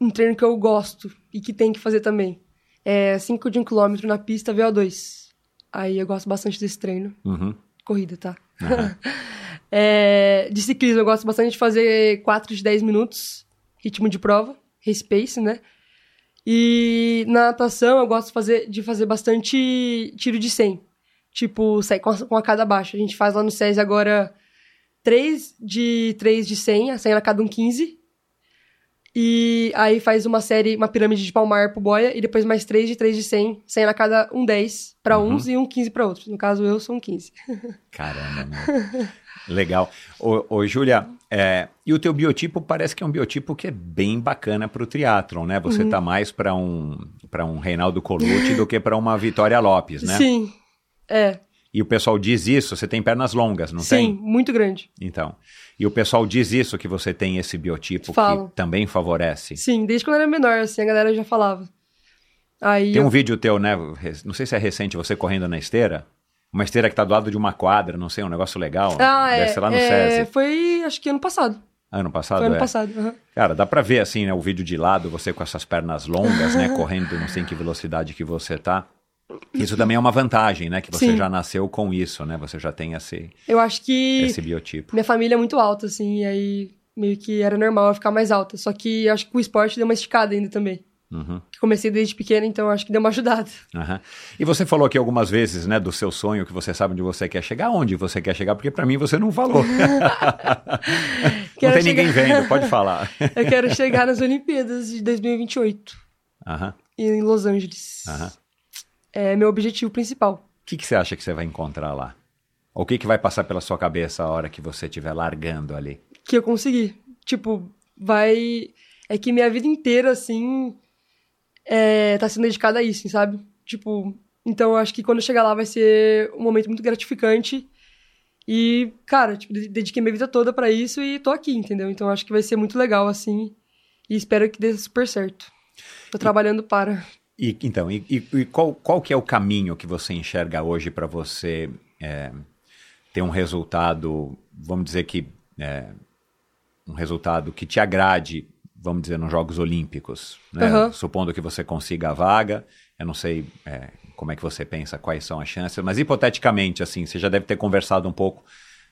um treino que eu gosto e que tem que fazer também. É 5 de 1 km na pista VO2. Aí eu gosto bastante desse treino. Uhum. Corrida, tá? [laughs] É, de ciclismo, eu gosto bastante de fazer 4 de 10 minutos, ritmo de prova, race pace, né? E na natação eu gosto de fazer, de fazer bastante tiro de 100. Tipo, sair com a, com a cada baixa. A gente faz lá no SESI agora 3 de 3 de 100, saindo a cada um 15. E aí faz uma série, uma pirâmide de palmar pro boia, e depois mais 3 de 3 de 100, saindo a cada um 10 pra uns e um 15 pra outros. No caso, eu sou um 15. [laughs] Caramba, meu. Legal. Ô, ô Júlia, é, e o teu biotipo parece que é um biotipo que é bem bacana para o triatlon, né? Você tá mais para um para um Reinaldo Colucci do que para uma Vitória Lopes, né? Sim. É. E o pessoal diz isso, você tem pernas longas, não Sim, tem? muito grande. Então. E o pessoal diz isso que você tem esse biotipo Falam. que também favorece. Sim, desde quando eu era menor, assim, a galera já falava. Aí Tem eu- um vídeo teu, né? Não sei se é recente, você correndo na esteira. Uma esteira que tá do lado de uma quadra, não sei, um negócio legal. Ah, é, lá no é, SESI. Foi, acho que ano passado. Ano passado, Foi ano é. passado. aham. Cara, dá pra ver assim, né, o vídeo de lado, você com essas pernas longas, né, [laughs] correndo, não sei em que velocidade que você tá. Isso também é uma vantagem, né, que você Sim. já nasceu com isso, né, você já tem esse, Eu acho que esse biotipo. minha família é muito alta, assim, e aí meio que era normal eu ficar mais alta. Só que eu acho que o esporte deu uma esticada ainda também. Uhum, comecei desde pequena, então acho que deu uma ajudada. aham. E você falou aqui algumas vezes, né, do seu sonho, que você sabe onde você quer chegar, onde você quer chegar, porque pra mim você não falou. [laughs] não tem ninguém chegar- vendo, pode falar. [laughs] Eu quero chegar nas Olimpíadas de 2028, Aham, em Los Angeles. aham. É meu objetivo principal. O que, que você acha que você vai encontrar lá? Ou o que, que vai passar pela sua cabeça a hora que você estiver largando ali? que eu consegui. Tipo, vai. É que minha vida inteira, assim. É, tá sendo dedicada a isso, sabe? Tipo, então eu acho que quando eu chegar lá vai ser um momento muito gratificante. E, cara, tipo, de- dediquei minha vida toda pra isso e tô aqui, entendeu? Então acho que vai ser muito legal, assim. E espero que dê super certo. Tô trabalhando para. E, então, e, e- e qual, qual que é o caminho que você enxerga hoje para você é, ter um resultado, vamos dizer que é, um resultado que te agrade, vamos dizer, nos Jogos Olímpicos, né? Aham. Supondo que você consiga a vaga, eu não sei é, como é que você pensa, quais são as chances, mas hipoteticamente, assim, você já deve ter conversado um pouco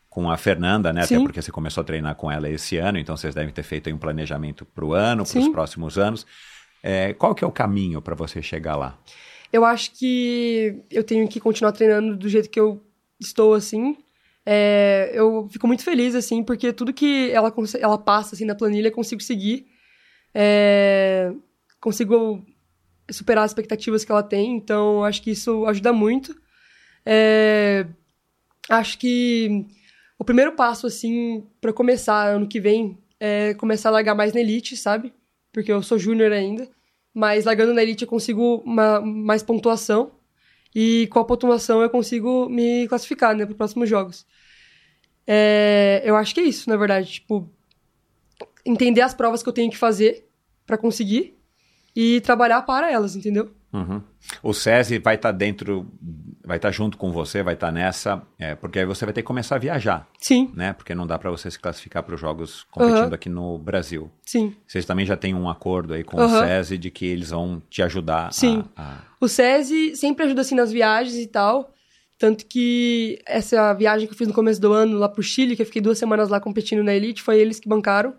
com a Fernanda, né? Até Sim. porque você começou a treinar com ela esse ano, então vocês devem ter feito um planejamento para o ano, para os próximos anos. É, qual que é o caminho para você chegar lá? Eu acho que eu tenho que continuar treinando do jeito que eu estou, assim. É, eu fico muito feliz, assim, porque tudo que ela, ela passa, assim, na planilha, eu consigo seguir. É, consigo superar as expectativas que ela tem, então acho que isso ajuda muito. É, acho que o primeiro passo, assim, para começar ano que vem é começar a largar mais na elite, sabe? Porque eu sou júnior ainda. Mas largando na elite eu consigo uma, mais pontuação. E com a pontuação eu consigo me classificar, né, para os próximos jogos. É, eu acho que é isso, na verdade. Tipo, entender as provas que eu tenho que fazer para conseguir e trabalhar para elas, entendeu? Uhum. O SESI vai estar dentro, vai estar junto com você, vai estar nessa, é, porque aí você vai ter que começar a viajar, Sim, né? Porque não dá para você se classificar para os jogos competindo Aham. aqui no Brasil. sim. Vocês também já têm um acordo aí com o Aham. SESI de que eles vão te ajudar Sim. a, a- O SESI sempre ajuda assim nas viagens e tal. Tanto que essa viagem que eu fiz no começo do ano lá pro Chile, que eu fiquei duas semanas lá competindo na Elite, foi eles que bancaram.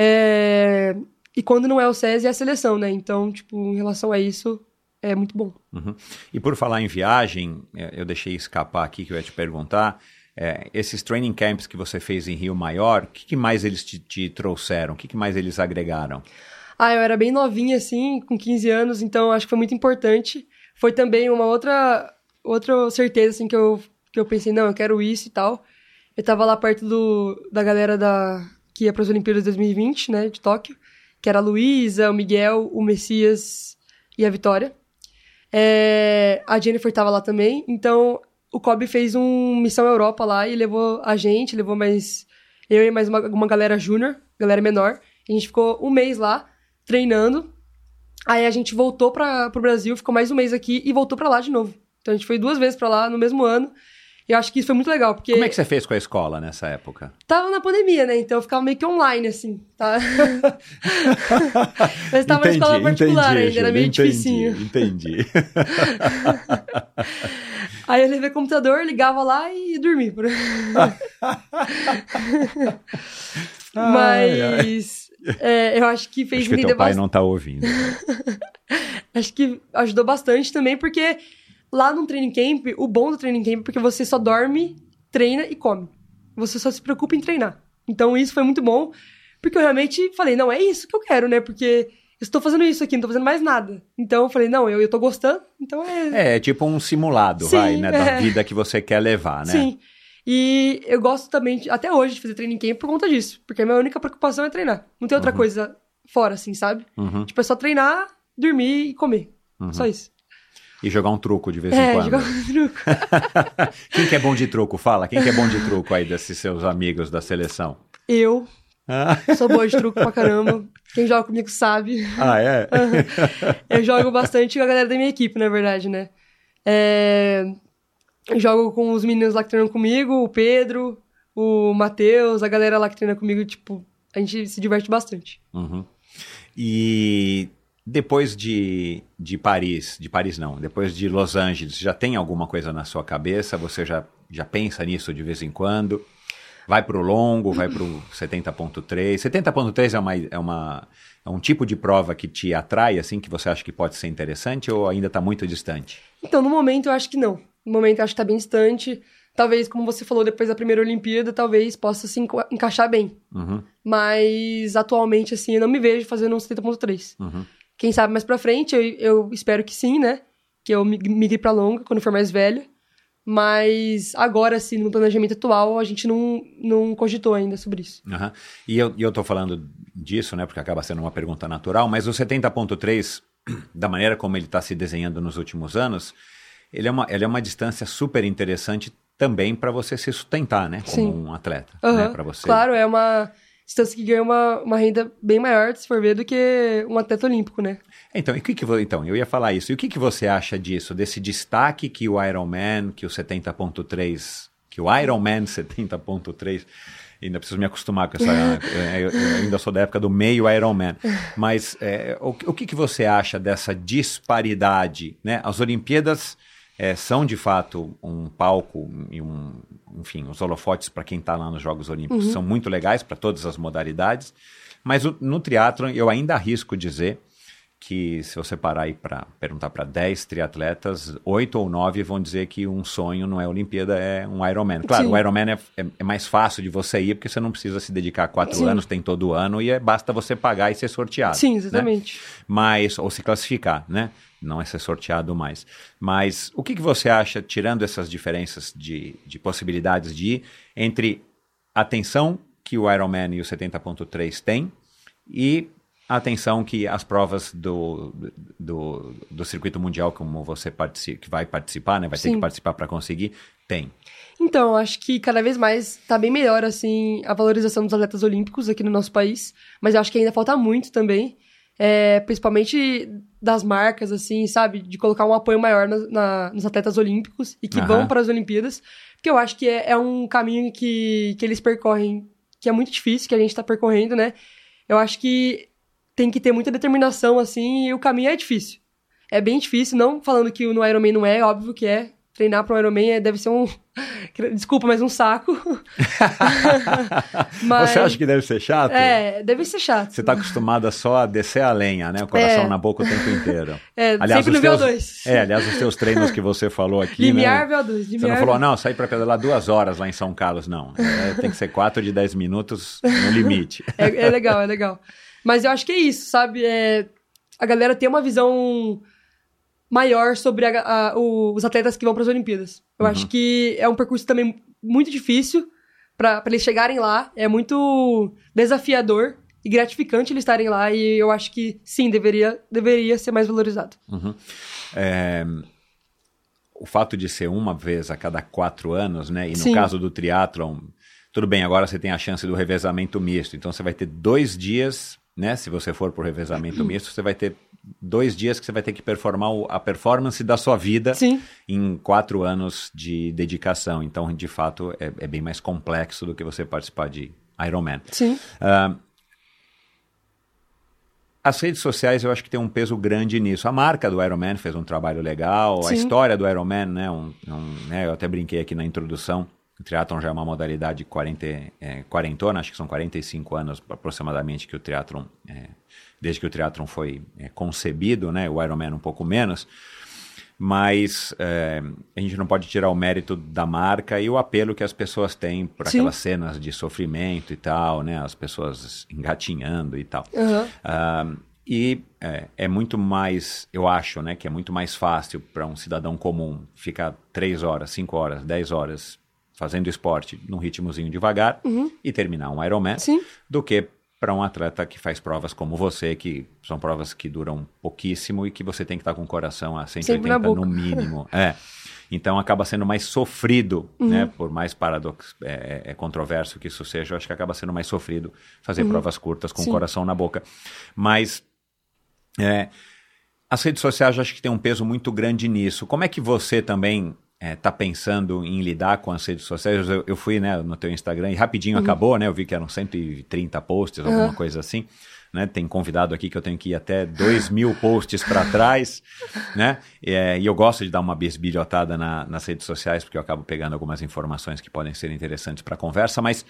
É, E quando não é o SESI, é a seleção, né? Então, tipo, em relação a isso, é muito bom. Uhum. E por falar em viagem, é, eu deixei escapar aqui que eu ia te perguntar. é, esses training camps que você fez em Rio Maior, o que, que mais eles te, te trouxeram? O que, que mais eles agregaram? Ah, eu era bem novinha, assim, com 15 anos, então acho que foi muito importante. Foi também uma outra, outra certeza, assim, que eu, que eu pensei, não, eu quero isso e tal. Eu tava lá perto do, da galera da, que ia para as Olimpíadas de 2020, né, de Tóquio, que era a Luísa, o Miguel, o Messias e a Vitória. É, a Jennifer tava lá também, então o Kobe fez um Missão Europa lá e levou a gente, levou mais eu e mais uma, uma galera júnior galera menor. A gente ficou um mês lá, treinando. Aí a gente voltou para pro Brasil, ficou mais um mês aqui e voltou para lá de novo. Então a gente foi duas vezes para lá no mesmo ano. E eu acho que isso foi muito legal, porque... Como é que você fez com a escola nessa época? Tava na pandemia, né? Então eu ficava meio que online, assim, tá? [laughs] Mas tava na escola particular entendi, ainda, era meio entendi, dificinho. Entendi. [laughs] Aí eu levei o computador, ligava lá e dormi. [laughs] Mas é, eu acho que fez Acho que teu pai não tá ouvindo. Acho que ajudou bastante também, porque lá no training camp, o bom do training camp é porque você só dorme, treina e come. Você só se preocupa em treinar. Então isso foi muito bom, porque eu realmente falei, não, é isso que eu quero, né? Porque eu estou fazendo isso aqui, não tô fazendo mais nada. Então eu falei, não, eu, tô gostando, então é. É, é tipo um simulado, Sim, vai, né? Da é. vida que você quer levar, né? Sim. E eu gosto também, até hoje, de fazer training camp por conta disso. Porque a minha única preocupação é treinar. Não tem outra coisa fora, assim, sabe? Uhum, Tipo, é só treinar, dormir e comer. Só isso. E jogar um truco de vez em É, quando. jogar um truco. [laughs] Quem que é bom de truco? Fala. Quem que é bom de truco aí desses seus amigos da seleção? Eu Ah, sou boa de truco pra caramba. Quem joga comigo sabe. ah, é? Eu jogo bastante com a galera da minha equipe, na verdade, né? É, jogo com os meninos lá que treinam comigo, o Pedro, o Matheus, a galera lá que treina comigo, tipo, a gente se diverte bastante. Uhum. E depois de, de Paris, de Paris não, depois de Los Angeles, já tem alguma coisa na sua cabeça? Você já, já pensa nisso de vez em quando? Vai pro longo, vai pro [clears throat] 70.3. 70.3 é uma, é uma é um tipo de prova que te atrai, assim, que você acha que pode ser interessante ou ainda está muito distante? Então, no momento, eu acho que não. No momento, eu acho que tá bem distante. Talvez, como você falou, depois da primeira Olimpíada, talvez possa se enca- encaixar bem. Uhum, Mas, atualmente, assim, eu não me vejo fazendo um 70.3. uhum. Quem sabe mais pra frente, eu, eu espero que sim, né? Que eu mig- migre pra longa quando for mais velho. Mas agora, assim, no planejamento atual, a gente não, não cogitou ainda sobre isso. Aham. E eu, eu tô falando disso, né, porque acaba sendo uma pergunta natural, mas o 70.3, [clears throat] da maneira como ele está se desenhando nos últimos anos, ele é uma, ele é uma distância super interessante também para você se sustentar, né, como Sim. um atleta, Aham. né, para você. Claro, é uma distância que ganha uma, uma renda bem maior, se for ver, do que um atleta olímpico, né? Então, e que que então, eu ia falar isso. E o que que você acha disso, desse destaque que o Ironman, que o 70.3, que o Ironman 70.3 Ainda preciso me acostumar com essa. [laughs] eh, eu, ainda sou da época do meio Ironman. Mas eh, o, o que, que você acha dessa disparidade? Né? As Olimpíadas eh, são, de fato, um palco e um. Enfim, os holofotes para quem está lá nos Jogos Olímpicos são muito legais para todas as modalidades. Mas o- no triatlon eu ainda arrisco dizer que se você parar aí para perguntar para 10 triatletas, 8 ou 9 vão dizer que um sonho não é Olimpíada, é um Ironman. Claro, Sim. o Ironman é, é- é mais fácil de você ir, porque você não precisa se dedicar quatro Sim. anos, tem todo ano, e é, basta você pagar e ser sorteado. Sim, né? exatamente. Mas, ou se classificar, né? Não é ser sorteado mais. Mas o que, que você acha, tirando essas diferenças de, de possibilidades de ir, entre a atenção que o Ironman e o 70.3 têm e a atenção que as provas do, do, do circuito mundial, como você participa, que vai participar, né? Vai ter Sim. que participar para conseguir, tem. Então, acho que cada vez mais tá bem melhor, assim, a valorização dos atletas olímpicos aqui no nosso país. Mas eu acho que ainda falta muito também. É, principalmente das marcas, assim, sabe? De colocar um apoio maior na- na- nos atletas olímpicos e que Aham. vão para as Olimpíadas. Porque eu acho que é, é um caminho que, que eles percorrem, que é muito difícil, que a gente tá percorrendo, né? Eu acho que tem que ter muita determinação, assim, e o caminho é difícil. É bem difícil, não falando que no Ironman não é, óbvio que é. Treinar para um Ironman é, deve ser um. [laughs] Desculpa, mas um saco. [laughs] [laughs] Mas- Você acha que deve ser chato? É, deve ser chato. Você está acostumada só a descer a lenha, né? O coração É. na boca o tempo inteiro. É, Aliás, sempre os no teus, VO2. É, aliás, os teus treinos que você falou aqui, Limiar né? VO2. Você Limiar não falou, não, sair para pedalar duas horas lá em São Carlos, não. É, tem que ser quatro de dez minutos no limite. É, é legal, é legal. Mas eu acho que é isso, sabe? É, a galera tem uma visão maior sobre a- a- o- os atletas que vão para as Olimpíadas. Eu Uhum. acho que é um percurso também muito difícil para eles chegarem lá. É muito desafiador e gratificante eles estarem lá. E eu acho que sim, deveria, deveria ser mais valorizado. Uhum. É, o fato de ser uma vez a cada quatro anos, né? E no Sim. caso do triatlon, Tudo bem, agora você tem a chance do revezamento misto. Então você vai ter dois dias, né? Se você for pro revezamento [clears throat] misto, você vai ter dois dias que você vai ter que performar a performance da sua vida Sim. em quatro anos de dedicação. Então, de fato, é, é bem mais complexo do que você participar de Ironman. Sim. Ah, as redes sociais eu acho que tem um peso grande nisso. A marca do Ironman fez um trabalho legal, a Sim. história do Ironman, né, um, um, né, eu até brinquei aqui na introdução, o triatlon já é uma modalidade 40, é, quarentona, acho que são 45 anos aproximadamente que o triatlon, é, desde que o triatlon foi é, concebido, né, o Ironman um pouco menos, mas é, a gente não pode tirar o mérito da marca e o apelo que as pessoas têm por Sim. aquelas cenas de sofrimento e tal, né? As pessoas engatinhando e tal. Ah, e é, é muito mais, eu acho, né, que é muito mais fácil para um cidadão comum ficar três horas, cinco horas, dez horas fazendo esporte num ritmozinho devagar e terminar um Ironman Uhum. Sim. do que para um atleta que faz provas como você, que são provas que duram pouquíssimo e que você tem que estar com o coração a 180 na boca. no mínimo. [laughs] é. Então acaba sendo mais sofrido, Uhum. né? Por mais paradoxo, é, é controverso que isso seja, eu acho que acaba sendo mais sofrido fazer provas curtas com o Uhum. Sim. coração na boca. Mas é, as redes sociais eu acho que tem um peso muito grande nisso. Como é que você também está pensando em lidar com as redes sociais? Eu, eu fui né, no teu Instagram e rapidinho acabou, né? Eu vi que eram 130 posts, alguma coisa assim. Né? Tem convidado aqui que eu tenho que ir até 2 mil posts para trás, né? É, e eu gosto de dar uma bisbilhotada na, nas redes sociais, porque eu acabo pegando algumas informações que podem ser interessantes para a conversa, mas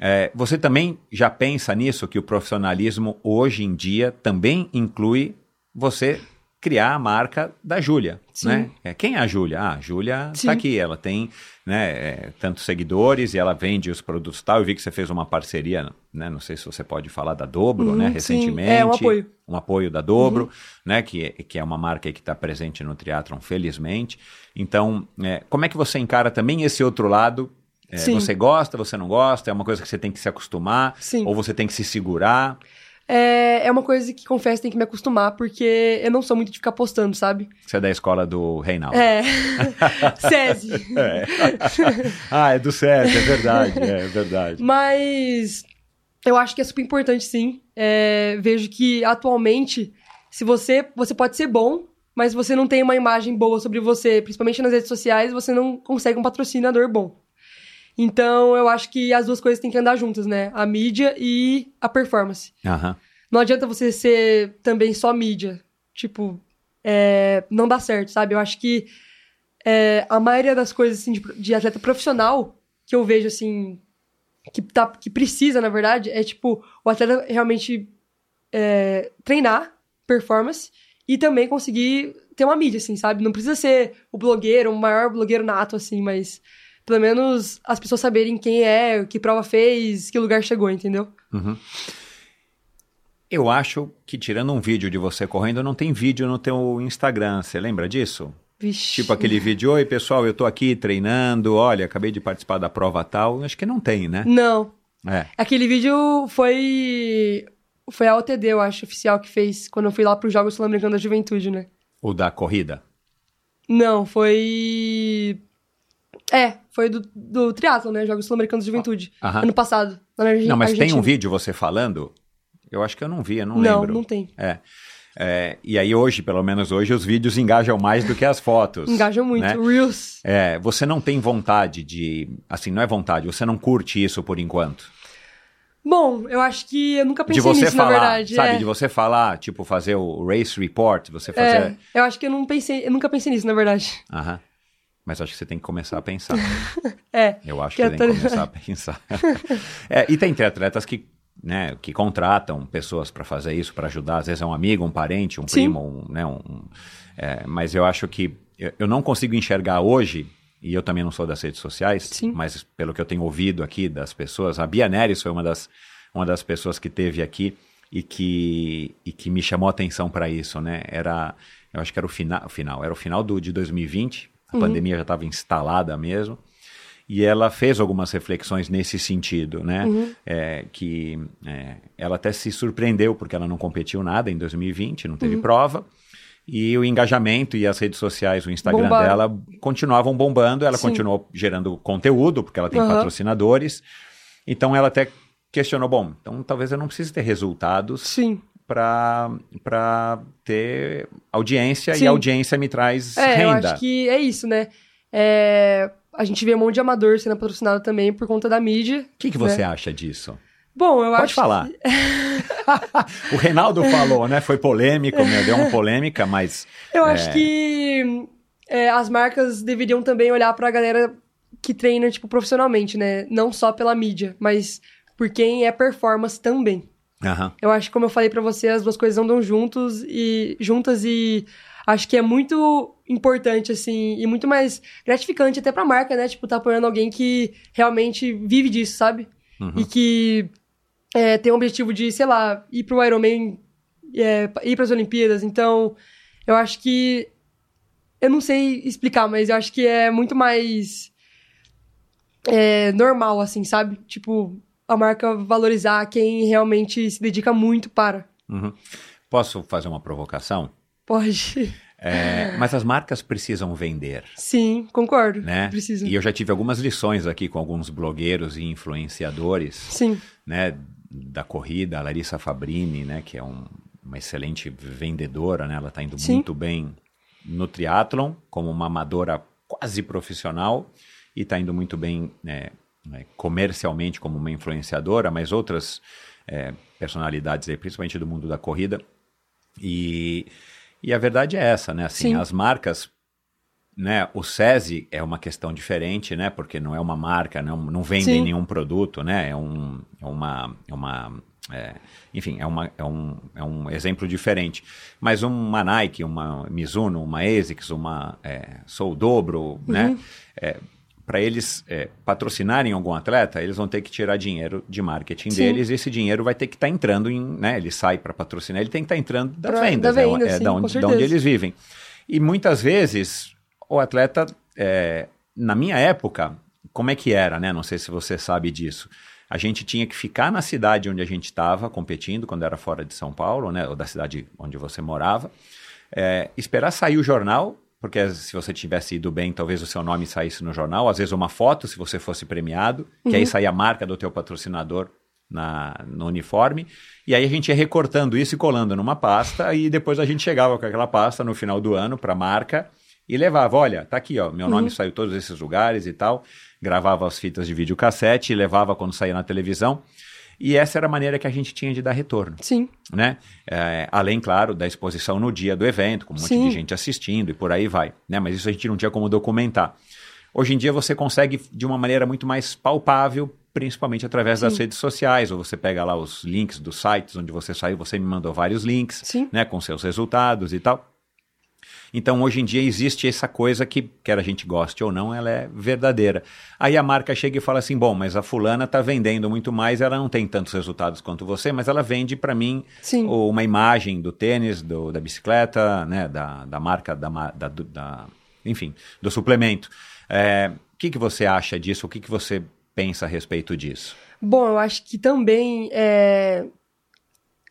é, você também já pensa nisso, que o profissionalismo hoje em dia também inclui você criar a marca da Júlia, Sim. né? É, quem é a Júlia? Ah, a Júlia Sim. está aqui, ela tem né, é, tantos seguidores e ela vende os produtos tal. Eu vi que você fez uma parceria, né? Não sei se você pode falar da Dobro, Uhum, né? sim. Recentemente. É, um apoio. Um apoio da Dobro, né? Que, é- que é uma marca que está presente no Triathlon, felizmente. Então, é, como é que você encara também esse outro lado? É, Sim. você gosta, você não gosta? É uma coisa que você tem que se acostumar? Sim. Ou você tem que se segurar? É, é uma coisa que, confesso, tem que me acostumar, porque eu não sou muito de ficar postando, sabe? Você é da escola do Reinaldo. É. [laughs] SESI. É. [laughs] ah, é do SESI, é verdade, é verdade. Mas eu acho que é super importante, sim. É, vejo que atualmente, se você, você pode ser bom, mas se você não tem uma imagem boa sobre você, principalmente nas redes sociais, você não consegue um patrocinador bom. Então, eu acho que as duas coisas têm que andar juntas, né? A mídia e a performance. Aham. Não adianta você ser também só mídia. Tipo, é, não dá certo, sabe? Eu acho que é, a maioria das coisas assim, de, de atleta profissional que eu vejo, assim, que, tá, que precisa, na verdade, é tipo, o atleta realmente é, treinar performance e também conseguir ter uma mídia, assim, sabe? Não precisa ser o blogueiro, o maior blogueiro nato, assim, mas pelo menos as pessoas saberem quem é, que prova fez, que lugar chegou, entendeu? Eu acho que tirando um vídeo de você correndo, não tem vídeo no teu Instagram. Você lembra disso? Vixe. Tipo aquele vídeo, oi pessoal, eu tô aqui treinando, olha, acabei de participar da prova tal. Acho que não tem, né? Não. É. Aquele vídeo foi. Foi a OTD, eu acho, oficial, que fez quando eu fui lá pros Jogos Sul-Americanos da Juventude, né? O da corrida. Não, foi. É, foi do, do triatlo, né? Jogos Sul-Americanos da Juventude. Aham. Ano passado, na Argen- Não, mas tem Argentina. um vídeo você falando? Eu acho que eu não vi, eu não, Não, lembro. não tem. É. É, e aí hoje, pelo menos hoje, os vídeos engajam mais do que as fotos. Engajam muito. né? Reels. É, você não tem vontade de. Assim, não é vontade, você não curte isso por enquanto. Bom, eu acho que eu nunca de pensei você nisso, falar, na verdade. sabe? é. De você falar, tipo, fazer o race report, você fazer. É, eu acho que eu não pensei, eu nunca pensei nisso, na verdade. Aham. Mas acho que você tem que começar a pensar. [laughs] É. Eu acho Que que você tem que começar a pensar. [laughs] É, e tem atletas que, né, que contratam pessoas para fazer isso, para ajudar. Às vezes é um amigo, um parente, um Sim. primo, um, né, um- é, mas eu acho que eu, eu não consigo enxergar hoje, e eu também não sou das redes sociais, Sim. mas pelo que eu tenho ouvido aqui das pessoas, a Bia Neres foi uma das, uma das pessoas que teve aqui e que, e que me chamou a atenção para isso, né? Era, eu acho que era o final, final era o final do, de 2020, a pandemia já estava instalada mesmo. E ela fez algumas reflexões nesse sentido, né? É, que é, ela até se surpreendeu porque ela não competiu nada em 2020, não teve prova. E o engajamento e as redes sociais, o Instagram Bombaram. dela continuavam bombando. Ela Sim. continuou gerando conteúdo porque ela tem patrocinadores. Então ela até questionou, bom, então talvez eu não precise ter resultados Sim. Para ter audiência Sim. e a audiência me traz É, eu renda. acho que é isso, né? É, a gente vê um monte de amador sendo patrocinado também por conta da mídia. O que, que você né? acha disso? Bom, eu Pode acho. falar. [laughs] o Reinaldo falou, né? Foi polêmico, meu, deu uma polêmica, mas Eu É. acho que é, as marcas deveriam também olhar pra galera que treina, tipo, profissionalmente, né? Não só pela mídia, mas por quem é performance também. Aham, Eu acho que, como eu falei pra você, as duas coisas andam juntos e juntas e acho que é muito importante, assim, e muito mais gratificante até pra marca, né? Tipo, tá apoiando alguém que realmente vive disso, sabe? uhum. E que é, tem o objetivo de, sei lá, ir pro Ironman, é, ir pras Olimpíadas. Então, eu acho que. Eu não sei explicar, mas eu acho que é muito mais. é, normal, assim, sabe? Tipo, a marca valorizar quem realmente se dedica muito para. uhum. Posso fazer uma provocação? Pode. É, mas as marcas precisam vender. Sim, concordo. Né? Precisa. E eu já tive algumas lições aqui com alguns blogueiros e influenciadores, Sim, né, da corrida, a Larissa Fabrini, né, que é um- uma excelente vendedora, né, ela está indo Sim. muito bem no triatlon, como uma amadora quase profissional, e está indo muito bem né, né, comercialmente como uma influenciadora, mas outras é, personalidades, aí, principalmente do mundo da corrida. E, e a verdade é essa, né? Assim, Sim. as marcas né, o SESI é uma questão diferente, né? Porque não é uma marca, não, não vendem Sim. nenhum produto, né? É, um, é uma. É uma é, enfim, é, uma, é, um, é um exemplo diferente. Mas uma Nike, uma Mizuno, uma ASICS, uma é, Sou Dobro, né? É, para eles é, patrocinarem algum atleta, eles vão ter que tirar dinheiro de marketing Sim. deles e esse dinheiro vai ter que estar entrando em. Né, ele sai para patrocinar, ele tem que estar entrando das Pra- vendas, da é, venda, é sim, da com onde, da onde eles vivem. E muitas vezes o atleta, é, na minha época, como é que era, né? Não sei se você sabe disso. A gente tinha que ficar na cidade onde a gente estava competindo, quando era fora de São Paulo, né? Ou da cidade onde você morava. É, esperar sair o jornal, porque se você tivesse ido bem, talvez o seu nome saísse no jornal. Às vezes uma foto, se você fosse premiado, que aí saía a marca do teu patrocinador na, no uniforme. E aí a gente ia recortando isso e colando numa pasta. E depois a gente chegava com aquela pasta no final do ano para a marca e levava, olha, tá aqui, ó, meu nome saiu em todos esses lugares e tal. Gravava as fitas de videocassete e levava quando saía na televisão. E essa era a maneira que a gente tinha de dar retorno sim. né? É, além, claro, da exposição no dia do evento, com um monte Sim. de gente assistindo e por aí vai, né? Mas isso a gente não tinha como documentar. Hoje em dia você consegue de uma maneira muito mais palpável, principalmente através das redes sociais, ou você pega lá os links dos sites onde você saiu, você me mandou vários links, Sim. né, com seus resultados e tal. Então, hoje em dia existe essa coisa que, quer a gente goste ou não, ela é verdadeira. Aí a marca chega e fala assim: bom, mas a fulana está vendendo muito mais, ela não tem tantos resultados quanto você, mas ela vende para mim Sim. uma imagem do tênis, do- da bicicleta, né, da, da marca, da, da- da- enfim, do suplemento. É, o que, que você acha disso? O que, que você pensa a respeito disso? Bom, eu acho que também é,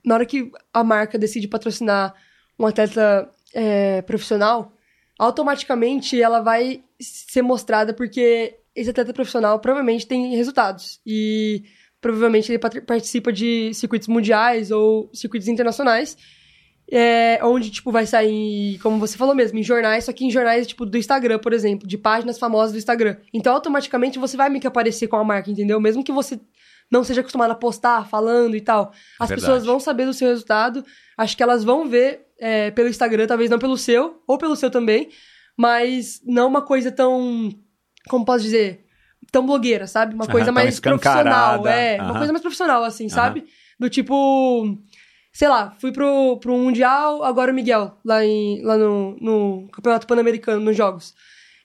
na hora que a marca decide patrocinar um atleta é, profissional, automaticamente ela vai ser mostrada porque esse atleta profissional provavelmente tem resultados e provavelmente ele participa de circuitos mundiais ou circuitos internacionais. É, onde, tipo, vai sair, como você falou mesmo, em jornais, só que em jornais, tipo, do Instagram, por exemplo, de páginas famosas do Instagram. Então, automaticamente, você vai meio que aparecer com a marca, entendeu? Mesmo que você não seja acostumado a postar, falando e tal. As Verdade. pessoas vão saber do seu resultado. Acho que elas vão ver é, pelo Instagram, talvez não pelo seu, ou pelo seu também, mas não uma coisa tão. Como posso dizer? Tão blogueira, sabe? Uma coisa mais profissional. É, uma coisa mais profissional, assim, sabe? Do tipo. Sei lá, fui pro, pro Mundial, agora o Miguel, lá, em, lá no, no Campeonato Pan-Americano, nos Jogos.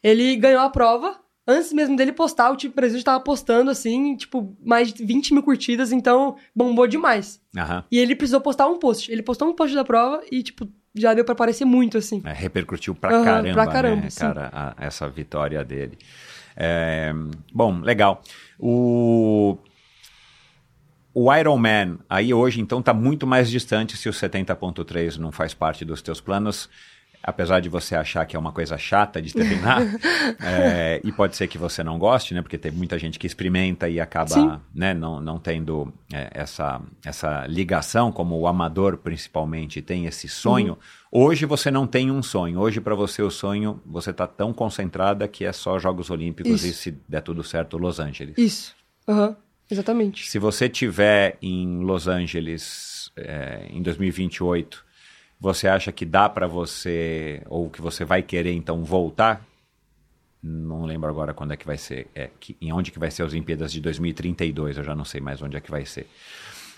Ele ganhou a prova, antes mesmo dele postar, o time Brasil já tava postando, assim, tipo, mais de 20 mil curtidas, então bombou demais. Aham. E ele precisou postar um post. Ele postou um post da prova e, tipo, já deu pra aparecer muito, assim. É, repercutiu pra Aham, caramba, pra caramba, né, cara, a- essa vitória dele. É, bom, legal. O, o Iron Man, aí hoje então tá muito mais distante se o 70.3 não faz parte dos teus planos. Apesar de você achar que é uma coisa chata de terminar, [laughs] é, e pode ser que você não goste, né? Porque tem muita gente que experimenta e acaba né, não, não tendo é, essa, essa ligação, como o amador principalmente tem esse sonho. Hoje você não tem um sonho. Hoje, para você, o sonho, você está tão concentrada que é só Jogos Olímpicos Isso. e, se der tudo certo, Los Angeles. Isso. Aham. Exatamente. Se você tiver em Los Angeles é, em 2028, você acha que dá para você, ou que você vai querer então voltar? Não lembro agora quando é que vai ser, é, que, em onde que vai ser as Olimpíadas de 2032, eu já não sei mais onde é que vai ser.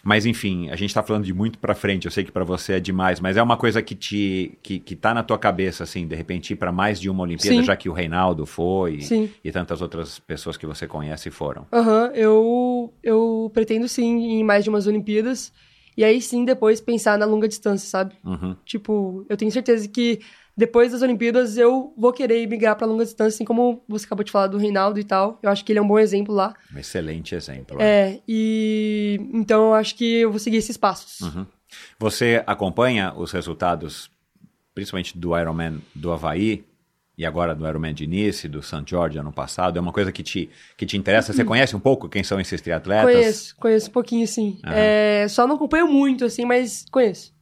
Mas enfim, a gente está falando de muito para frente, eu sei que para você é demais, mas é uma coisa que te que, que tá na tua cabeça assim, de repente ir para mais de uma Olimpíada, Sim. já que o Reinaldo foi Sim. e tantas outras pessoas que você conhece foram. Aham, eu, eu pretendo sim ir em mais de umas Olimpíadas. E aí sim depois pensar na longa distância, sabe? Uhum. Tipo, eu tenho certeza que depois das Olimpíadas eu vou querer migrar pra longa distância, assim como você acabou de falar do Reinaldo e tal. Eu acho que ele é um bom exemplo lá. Um excelente exemplo. É, e então eu acho que eu vou seguir esses passos. Uhum. Você acompanha os resultados, principalmente do Ironman do Havaí e agora do Ironman de Nice, do St. George ano passado? É uma coisa que te, que te interessa? Você conhece um pouco quem são esses triatletas? Conheço, conheço um pouquinho, sim. Aham. É, só não acompanho muito, assim, mas conheço.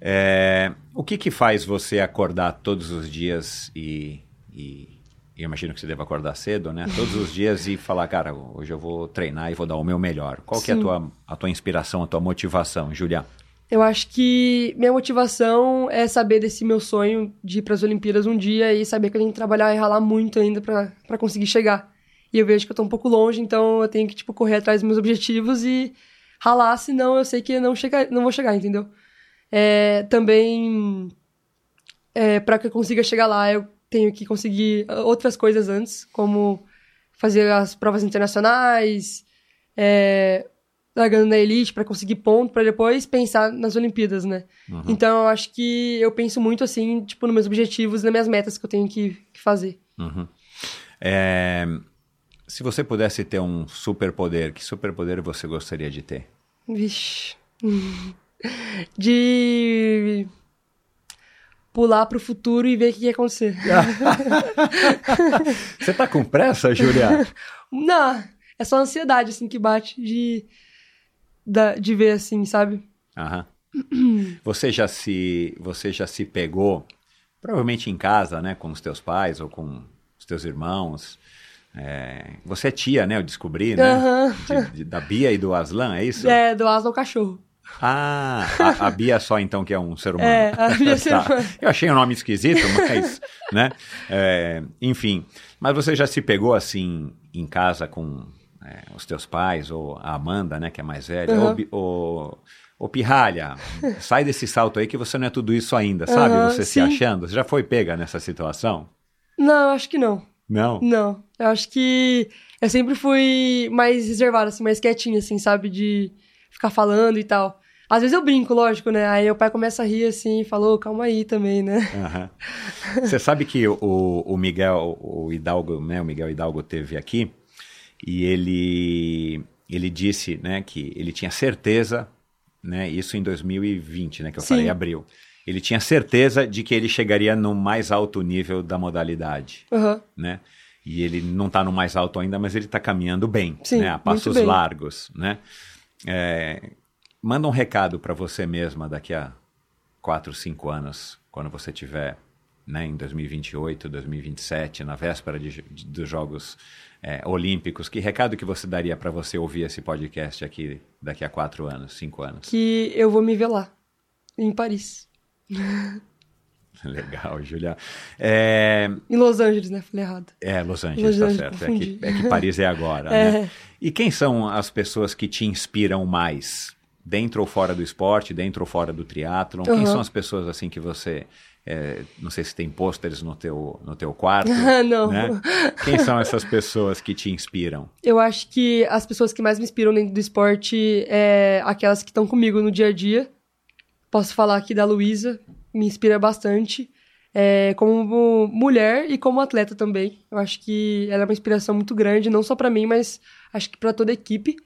É, o que que faz você acordar todos os dias e, e, eu imagino que você deva acordar cedo, né? [laughs] Todos os dias e falar, cara, hoje eu vou treinar e vou dar o meu melhor. Qual que é a Sim. tua, a tua inspiração, a tua motivação, Julia? Eu acho que minha motivação é saber desse meu sonho de ir para as Olimpíadas um dia e saber que eu tenho que trabalhar e ralar muito ainda para conseguir chegar. E eu vejo que eu tô um pouco longe, então eu tenho que tipo correr atrás dos meus objetivos e ralar, senão eu sei que não chega, não vou chegar, entendeu? É, também é, para que eu consiga chegar lá, eu tenho que conseguir outras coisas antes, como fazer as provas internacionais, é, largando na elite para conseguir ponto, para depois pensar nas Olimpíadas, né? Então eu acho que eu penso muito assim, tipo, nos meus objetivos e nas minhas metas que eu tenho que, que fazer. Uhum. É, se você pudesse ter um superpoder, que superpoder você gostaria de ter? Vixe. [laughs] De pular pro futuro e ver o que ia acontecer. [laughs] Você tá com pressa, Julia? [laughs] Não, é só ansiedade, assim, que bate de, da, de ver, assim, sabe? Aham. [clears throat] Você já se você já se pegou provavelmente em casa, né, com os teus pais ou com os teus irmãos. É, você é tia, né? Eu descobri, né? Aham. De- de- da Bia e do Aslan, é isso? É, do asa ao cachorro. Ah, a, a Bia só então que é um ser humano. É, a Bia é [laughs] ser Tá. humano. Eu achei o nome esquisito, mas, né? É, enfim, mas você já se pegou assim em casa com é, os teus pais ou a Amanda, né, que é mais velha? Bi- Ô, ô, Pirralha, [laughs] sai desse salto aí que você não é tudo isso ainda, sabe? Aham, você se sim. achando. Você já foi pega nessa situação? Não, acho que não. Não? Não. Eu acho que eu sempre fui mais reservada, assim, mais quietinha, assim, sabe? De ficar falando e tal. Às vezes eu brinco, lógico, né? Aí meu pai começa a rir assim e falou, calma aí também, né? Aham. Você sabe que o, o Miguel, o Hidalgo, né, o Miguel Hidalgo teve aqui e ele ele disse, né, que ele tinha certeza, né, isso em 2020, né, que eu Sim. falei abril. Ele tinha certeza de que ele chegaria no mais alto nível da modalidade, Aham. né? E ele não está no mais alto ainda, mas ele está caminhando bem, Sim, né, a passos largos, né? É, manda um recado para você mesma daqui a quatro, cinco anos, quando você tiver né, em 2028, 2027, na véspera de, de- dos Jogos é, Olímpicos, que recado que você daria para você ouvir esse podcast aqui daqui a quatro anos, cinco anos? Que eu vou me ver lá, em Paris. [laughs] Legal, Julia. É, Em Los Angeles, né? Falei errado. é, Los Angeles, Los tá Angeles, certo. É que, é que Paris é agora, [laughs] É. né? E quem são as pessoas que te inspiram mais? Dentro ou fora do esporte, dentro ou fora do triatlon? Quem Aham. são as pessoas assim que você... é, não sei se tem pôsteres no teu, no teu quarto. [laughs] Não. né? Quem são essas pessoas que te inspiram? Eu acho que as pessoas que mais me inspiram dentro do esporte é aquelas que estão comigo no dia a dia. Posso falar aqui da Luísa, me inspira bastante. É, como mulher e como atleta também. Eu acho que ela é uma inspiração muito grande, não só pra mim, mas acho que pra toda a equipe.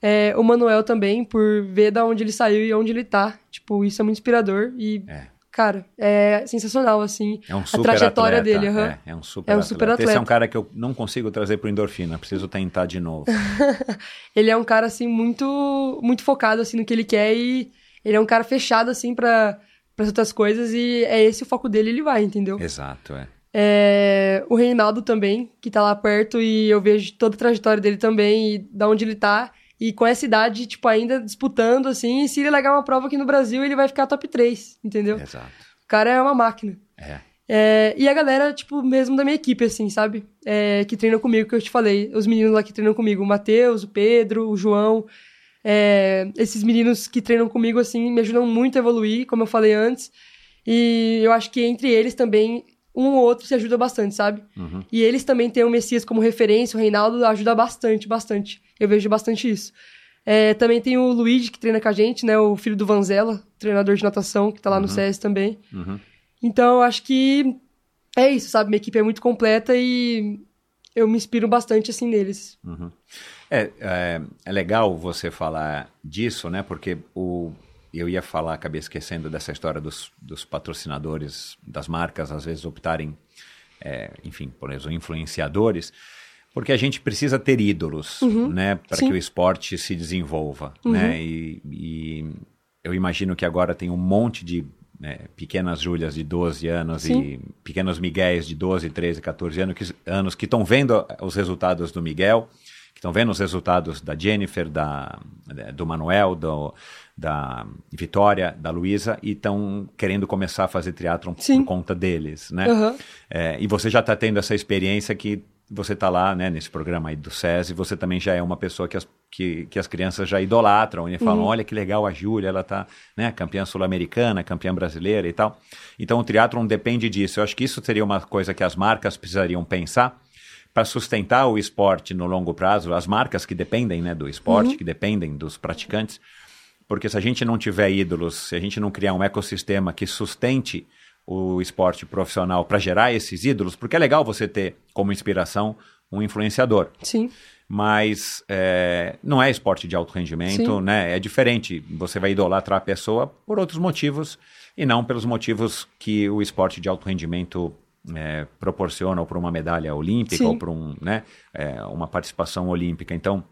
É, o Manuel também, por ver da onde ele saiu e onde ele tá. Tipo, isso é muito inspirador. E, É. cara, é sensacional, assim. É um a super trajetória atleta, dele. aham. É, é um super É um atleta. super Esse é atleta. um cara que eu não consigo trazer pro endorfina, preciso tentar de novo. [laughs] Ele é um cara, assim, muito, muito focado, assim, no que ele quer e ele é um cara fechado, assim, pra, para outras coisas e é esse o foco dele, ele vai, entendeu? Exato, é. É, o Reinaldo também, que tá lá perto e eu vejo toda a trajetória dele também e da onde ele tá. E com essa idade, tipo, ainda disputando, assim, e se ele largar uma prova aqui no Brasil, ele vai ficar top 3, entendeu? Exato. O cara é uma máquina. É. É, e a galera, tipo, mesmo da minha equipe, assim, sabe? É, que treina comigo, que eu te falei. Os meninos lá que treinam comigo, o Matheus, o Pedro, o João. é, esses meninos que treinam comigo, assim, me ajudam muito a evoluir, como eu falei antes. E eu acho que entre eles também, um ou outro se ajuda bastante, sabe? Uhum. E eles também têm o Messias como referência, o Reinaldo ajuda bastante, bastante. Eu vejo bastante isso. É, também tem o Luigi, que treina com a gente, né? O filho do Vanzella, treinador de natação, que tá lá no CS também. Uhum. Então, acho que é isso, sabe? Minha equipe é muito completa e eu me inspiro bastante, assim, neles. É, é, é legal você falar disso, né? Porque o, eu ia falar, acabei esquecendo dessa história dos, dos patrocinadores, das marcas, às vezes optarem, é, enfim, por exemplo, influenciadores, porque a gente precisa ter ídolos, né? Para que o esporte se desenvolva, né? E, e eu imagino que agora tem um monte de né, pequenas Júlias de 12 anos Sim. e pequenos Miguéis de 12, 13, 14 anos que anos que estão vendo os resultados do Miguel, que estão vendo os resultados da Jennifer, da, do Manuel, do, da Vitória, da Luísa e estão querendo começar a fazer triatlon Sim. por conta deles, né? Aham. É, e você já está tendo essa experiência que você está lá, né, nesse programa aí do SESI, você também já é uma pessoa que as, que, que as crianças já idolatram e falam, olha que legal a Júlia, ela tá, né, campeã sul-americana, campeã brasileira e tal. Então o triatlon depende disso. Eu acho que isso seria uma coisa que as marcas precisariam pensar para sustentar o esporte no longo prazo, as marcas que dependem, né, do esporte, que dependem dos praticantes, porque se a gente não tiver ídolos, se a gente não criar um ecossistema que sustente o esporte profissional para gerar esses ídolos, porque é legal você ter como inspiração um influenciador, Sim. mas é, não é esporte de alto rendimento, Sim. né? É diferente. Você vai idolatrar a pessoa por outros motivos e não pelos motivos que o esporte de alto rendimento é, proporciona, ou por uma medalha olímpica, Sim. ou por um, né, é, uma participação olímpica. Então,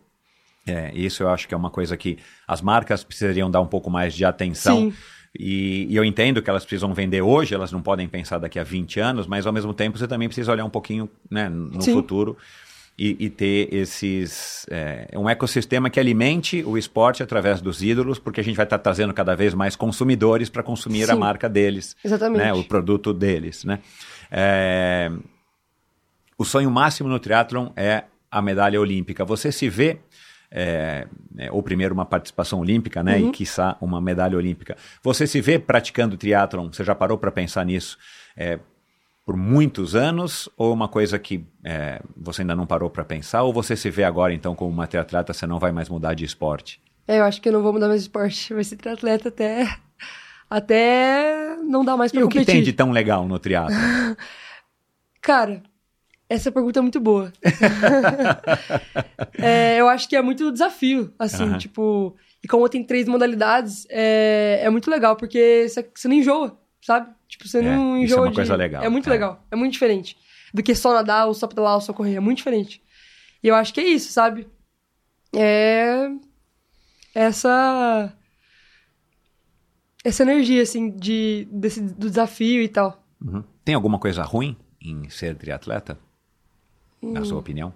é, isso eu acho que é uma coisa que as marcas precisariam dar um pouco mais de atenção. Sim. E, e eu entendo que elas precisam vender hoje, elas não podem pensar daqui a 20 anos, mas ao mesmo tempo você também precisa olhar um pouquinho né, no Sim. futuro e, e ter esses. é, um ecossistema que alimente o esporte através dos ídolos, porque a gente vai estar trazendo cada vez mais consumidores para consumir a Sim. marca deles, Exatamente. né, o produto deles. Né? É, o sonho máximo no triatlon é a medalha olímpica. Você se vê, é, é, ou primeiro uma participação olímpica, né, e quiçá uma medalha olímpica. Você se vê praticando triatlon, você já parou para pensar nisso, é, por muitos anos, ou uma coisa que é, você ainda não parou para pensar, ou você se vê agora então como uma triatleta, você não vai mais mudar de esporte? É, eu acho que eu não vou mudar mais de esporte. [laughs] Vai ser triatleta até. Até não dá mais pra E o que competir. tem de tão legal no triatlon? [laughs] Cara, essa pergunta é muito boa. [laughs] É, eu acho que é muito desafio, assim, Aham. tipo... E como tem três modalidades, é, é muito legal, porque você, você não enjoa, sabe? Tipo, você É, não isso é enjoa uma de- coisa legal, É muito é. legal, é muito diferente. Do que só nadar, ou só pedalar, ou só correr, é muito diferente. E eu acho que é isso, sabe? É... Essa... Essa energia, assim, de, desse, do desafio e tal. Uhum. Tem alguma coisa ruim em ser triatleta? Na Hum. sua opinião?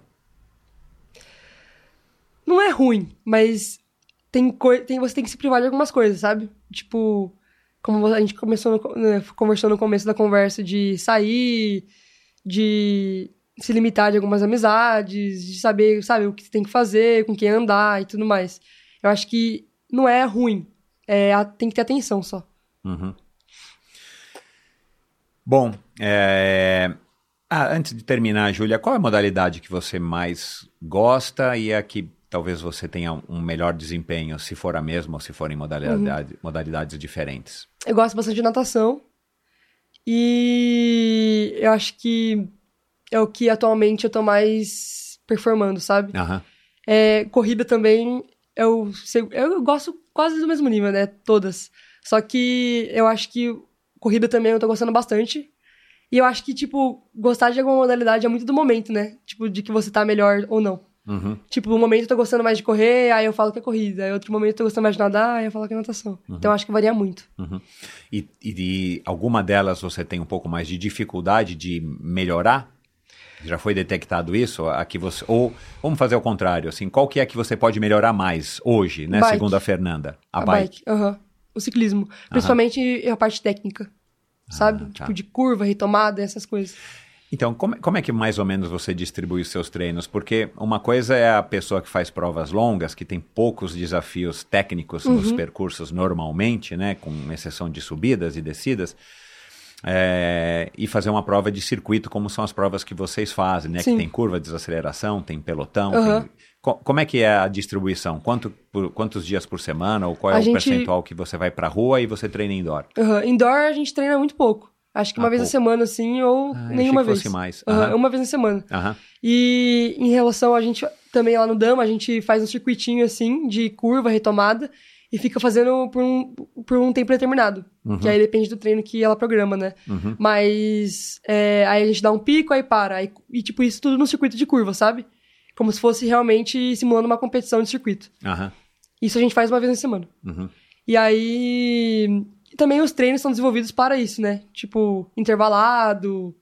não é ruim, mas tem, tem você tem que se privar de algumas coisas, sabe? Tipo, como a gente começou no, né, conversou no começo da conversa de sair, de se limitar de algumas amizades, de saber, sabe, o que você tem que fazer, com quem andar e tudo mais. Eu acho que não é ruim, é, tem que ter atenção só. Uhum. Bom, é... ah, antes de terminar, Júlia, qual é a modalidade que você mais gosta e a que talvez você tenha um melhor desempenho, se for a mesma ou se forem modalidade, modalidades diferentes? Eu gosto bastante de natação. E eu acho que é o que atualmente eu tô mais performando, sabe? Aham. É, corrida também, eu, eu gosto quase do mesmo nível, né? Todas. Só que eu acho que corrida também eu tô gostando bastante. E eu acho que, tipo, gostar de alguma modalidade é muito do momento, né? Tipo, de que você tá melhor ou não. Uhum. Tipo, um momento eu tô gostando mais de correr, aí eu falo que é corrida. Aí outro momento eu tô gostando mais de nadar, aí eu falo que é natação. Então eu acho que varia muito. Uhum. E, e de alguma delas você tem um pouco mais de dificuldade de melhorar? Já foi detectado isso? A que você, ou vamos fazer o contrário, assim, qual que é que você pode melhorar mais hoje, né? Bike. Segundo a Fernanda. A, A bike. bike. O ciclismo. Principalmente a parte técnica. Sabe? tá. Tipo, de curva, retomada, essas coisas. Então, como, como é que mais ou menos você distribui os seus treinos? Porque uma coisa é a pessoa que faz provas longas, que tem poucos desafios técnicos Uhum. nos percursos normalmente, né? Com exceção de subidas e descidas. é, e fazer uma prova de circuito, como são as provas que vocês fazem, né? Sim. Que tem curva de desaceleração, tem pelotão. Aham. tem- Co- Como é que é a distribuição? Quanto, por- quantos dias por semana? Ou qual é A o gente- percentual que você vai pra rua e você treina indoor? Aham. Indoor a gente treina muito pouco. Acho que uma Ah, vez na semana, assim, ou Ah, nenhuma vez. fosse mais. Aham, Aham. Uma vez na semana. E em relação a gente, também lá no Dama, a gente faz um circuitinho assim, de curva, retomada, e fica fazendo por um, por um tempo determinado. Que aí depende do treino que ela programa, né? Uhum. Mas é, aí a gente dá um pico, aí para. Aí, e tipo, isso tudo no circuito de curva, sabe? Como se fosse realmente simulando uma competição de circuito. Aham. Isso a gente faz uma vez na semana. Uhum. E aí. e também os treinos são desenvolvidos para isso, né? Tipo, intervalado,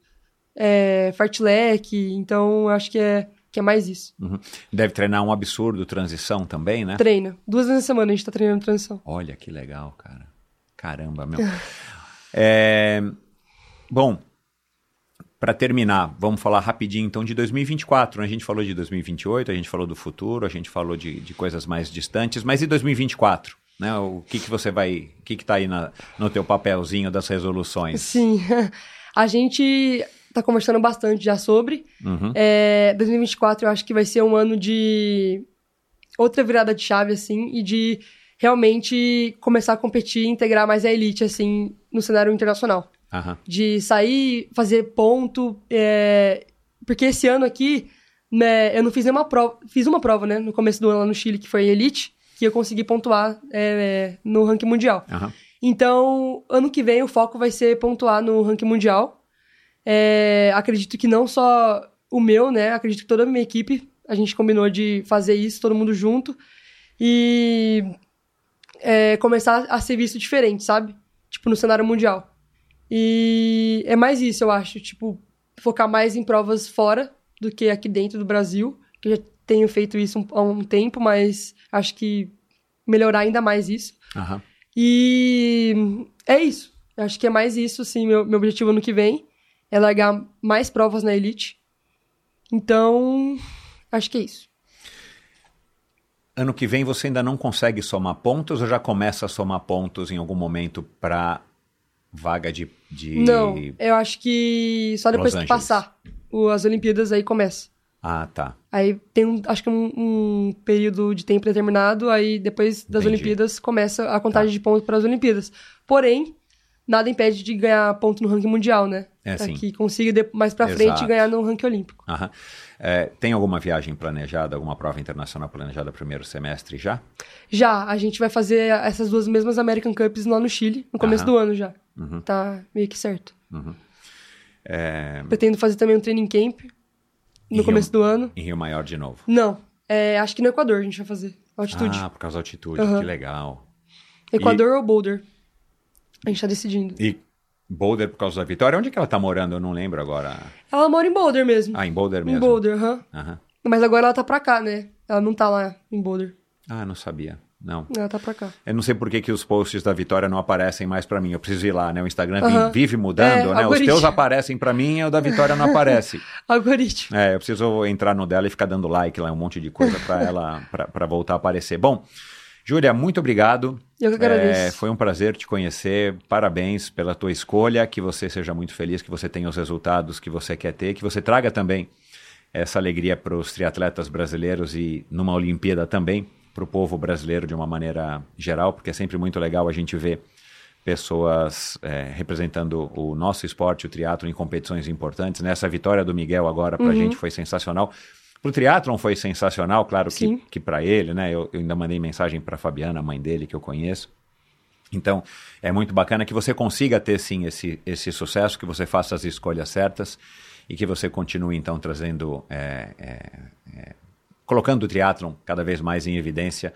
é, fartlek. Então, acho que é, que é mais isso. Uhum. Deve treinar um absurdo, transição também, né? Treina. Duas vezes na semana a gente tá treinando transição. Olha que legal, cara. Caramba, meu. [laughs] É, Bom, para terminar, vamos falar rapidinho então de 2024. né? A gente falou de 2028, a gente falou do futuro, a gente falou de, de coisas mais distantes, mas e 2024? Né? O que, que você vai. O que, que tá aí na, no teu papelzinho das resoluções? Sim. [laughs] A gente tá conversando bastante já sobre. Uhum. É, 2024 eu acho que vai ser um ano de outra virada de chave, assim, e de realmente começar a competir e integrar mais a elite, assim, no cenário internacional. Aham. De sair, fazer ponto. é, Porque esse ano aqui, né, eu não fiz nenhuma prova. Fiz uma prova, né, no começo do ano lá no Chile, que foi elite, que eu consegui pontuar é, no ranking mundial. Aham. Então, ano que vem o foco vai ser pontuar no ranking mundial. É, acredito que não só o meu, né? Acredito que toda a minha equipe, a gente combinou de fazer isso, todo mundo junto. E é, começar a ser visto diferente, sabe? Tipo, no cenário mundial. E é mais isso, eu acho. Tipo, focar mais em provas fora do que aqui dentro do Brasil. Que eu já tenho feito isso há um tempo, mas acho que melhorar ainda mais isso. Aham. E é isso. Eu acho que é mais isso, assim, meu, meu objetivo ano que vem. É largar mais provas na Elite. Então, acho que é isso. Ano que vem você ainda não consegue somar pontos ou já começa a somar pontos em algum momento para vaga de, de. Não, eu acho que só depois que passar o- as Olimpíadas aí começa. Ah, tá. Aí tem, um, acho que um, um período de tempo determinado, aí depois das Entendi. Olimpíadas começa a contagem Tá. de pontos para as Olimpíadas. Porém, nada impede de ganhar ponto no ranking mundial, né? É, Pra sim. que consiga mais pra frente ganhar no ranking olímpico. Aham. É, tem alguma viagem planejada, alguma prova internacional planejada primeiro semestre já? Já, a gente vai fazer essas duas mesmas American Cups lá no Chile, no começo Aham. do ano já. Uhum. Tá meio que certo. É, Pretendo fazer também um training camp Em no começo Rio- do ano. em Rio Maior de novo. Não, é, acho que no Equador a gente vai fazer. Altitude. Ah, por causa da altitude, Aham. que legal. Equador ou Boulder? A gente tá decidindo. E Boulder por causa da vitória? Onde é que ela tá morando? Eu não lembro agora. Ela mora em Boulder mesmo. Ah, em Boulder em mesmo. Boulder, aham. Aham. Mas agora ela tá pra cá, né? Ela não tá lá em Boulder. Ah, não sabia. Não. Ela tá pra cá. Eu não sei por que, que os posts da Vitória não aparecem mais pra mim. Eu preciso ir lá, né? O Instagram vive mudando, É, né? Os algoritmo. teus aparecem pra mim e o da Vitória não aparece. [laughs] Algoritmo. É, eu preciso entrar no dela e ficar dando like lá, um monte de coisa pra ela, [laughs] pra voltar a aparecer. Bom, Júlia, muito obrigado. Eu que agradeço. É, foi um prazer te conhecer. Parabéns pela tua escolha. Que você seja muito feliz, que você tenha os resultados que você quer ter, que você traga também essa alegria para os triatletas brasileiros e numa Olimpíada também para o povo brasileiro de uma maneira geral, porque é sempre muito legal a gente ver pessoas é, representando o nosso esporte, o triatlo, em competições importantes. Nessa vitória do Miguel agora para a gente foi sensacional. Pro triatlon foi sensacional, claro que, que para ele, né? Eu, eu ainda mandei mensagem para Fabiana, a mãe dele, que eu conheço. Então, é muito bacana que você consiga ter sim esse, esse sucesso, que você faça as escolhas certas e que você continue então trazendo, é, é, é, colocando o triatlon cada vez mais em evidência,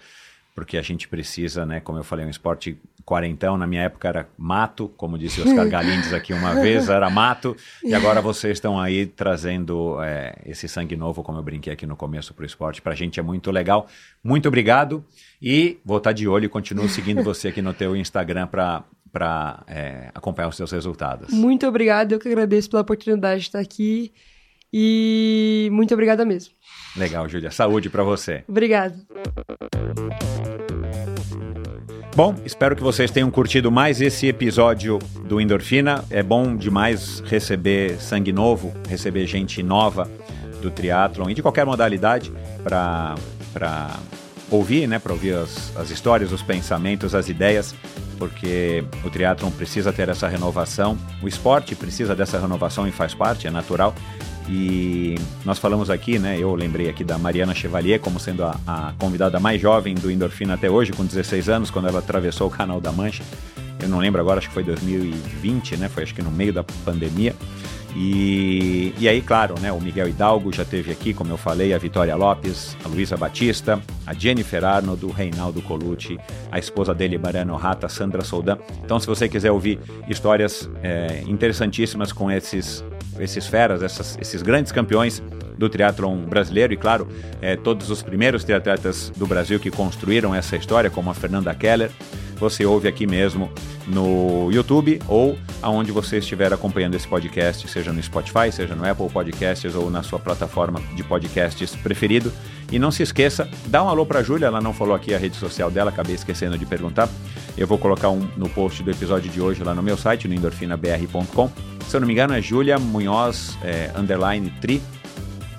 porque a gente precisa, né? Como eu falei, um esporte quarentão, na minha época era mato, como disse Oscar [laughs] Galindes aqui uma vez, era mato, e agora vocês estão aí trazendo é, esse sangue novo, como eu brinquei aqui no começo, para o esporte. Para a gente é muito legal. Muito obrigado e vou estar de olho e continuo seguindo [laughs] você aqui no teu Instagram para para é, acompanhar os seus resultados. Muito obrigada, eu que agradeço pela oportunidade de estar aqui e muito obrigada mesmo. Legal, Júlia. Saúde para você. Obrigado. Bom, espero que vocês tenham curtido mais esse episódio do Endorfina. É bom demais receber sangue novo, receber gente nova do triatlon e de qualquer modalidade para ouvir, né, para ouvir as, as histórias, os pensamentos, as ideias, porque o triatlon precisa ter essa renovação, o esporte precisa dessa renovação e faz parte, é natural. E nós falamos aqui, né? Eu lembrei aqui da Mariana Chevalier como sendo a, a convidada mais jovem do Endorfina até hoje, com 16 anos, quando ela atravessou o Canal da Mancha. Eu não lembro agora, acho que foi 2020, né? Foi acho que no meio da pandemia. E, e aí, claro, né, o Miguel Hidalgo já teve aqui, como eu falei, a Vitória Lopes, a Luísa Batista, a Jennifer Arnold, o Reinaldo Colucci, a esposa dele, Mariano Rata, Sandra Soldan. Então, se você quiser ouvir histórias é, interessantíssimas com esses esses feras, essas, esses grandes campeões do triatlon brasileiro e, claro, é, todos os primeiros triatletas do Brasil que construíram essa história, como a Fernanda Keller, você ouve aqui mesmo no YouTube ou aonde você estiver acompanhando esse podcast, seja no Spotify, seja no Apple Podcasts ou na sua plataforma de podcasts preferido. E não se esqueça, dá um alô para a Júlia, ela não falou aqui a rede social dela, acabei esquecendo de perguntar. Eu vou colocar um no post do episódio de hoje lá no meu site, no endorfinabr.com. Se eu não me engano, é Júlia Munhoz, é, underline tri,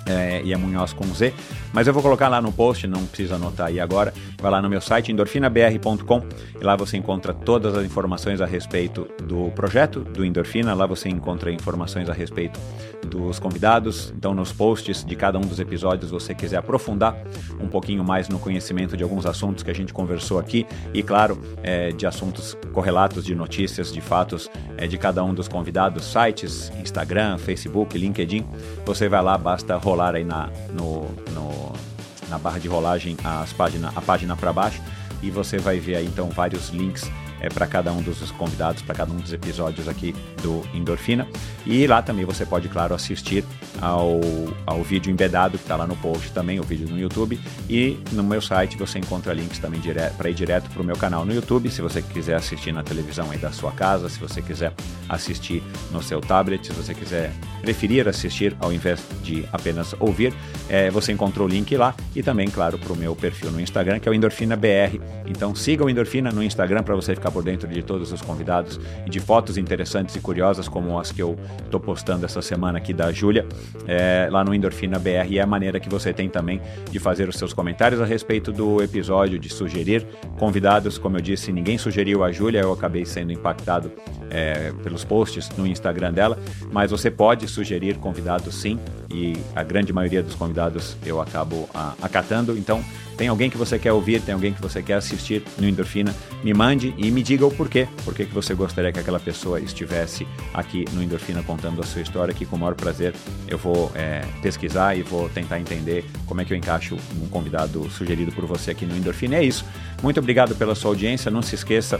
é, e é Munhoz com Z. Mas eu vou colocar lá no post, não precisa anotar aí agora. Vai lá no meu site, endorfinabr.com, e lá você encontra todas as informações a respeito do projeto do Endorfina. Lá você encontra informações a respeito dos convidados. Então, nos posts de cada um dos episódios, você quiser aprofundar um pouquinho mais no conhecimento de alguns assuntos que a gente conversou aqui, e claro, é, de assuntos correlatos, de notícias, de fatos é, de cada um dos convidados, sites, Instagram, Facebook, LinkedIn. Você vai lá, basta rolar aí na, no, no na barra de rolagem as página, a página para baixo e você vai ver aí então vários links é, para cada um dos convidados, para cada um dos episódios aqui do Endorfina. E lá também você pode, claro, assistir ao, ao vídeo embedado que está lá no post também, o vídeo no YouTube. E no meu site você encontra links também para ir direto para o meu canal no YouTube, se você quiser assistir na televisão aí da sua casa, se você quiser assistir no seu tablet, se você quiser preferir assistir ao invés de apenas ouvir, é, você encontrou o link lá e também, claro, para o meu perfil no Instagram, que é o Endorfina BR. Então siga o Endorfina no Instagram para você ficar por dentro de todos os convidados e de fotos interessantes e curiosas como as que eu estou postando essa semana aqui da Júlia, é, lá no Endorfina BR. E é a maneira que você tem também de fazer os seus comentários a respeito do episódio, de sugerir convidados. Como eu disse, ninguém sugeriu a Júlia, eu acabei sendo impactado é, pelos posts no Instagram dela, mas você pode sugerir convidados sim, e a grande maioria dos convidados eu acabo a, acatando. Então, tem alguém que você quer ouvir, tem alguém que você quer assistir no Endorfina, me mande e me diga o porquê. Por que você gostaria que aquela pessoa estivesse aqui no Endorfina contando a sua história, que com o maior prazer eu vou é, pesquisar e vou tentar entender como é que eu encaixo um convidado sugerido por você aqui no Endorfina. É isso. Muito obrigado pela sua audiência. Não se esqueça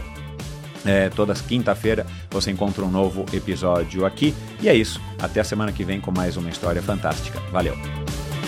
é, todas quinta-feira você encontra um novo episódio aqui. E é isso. Até a semana que vem com mais uma história fantástica. Valeu!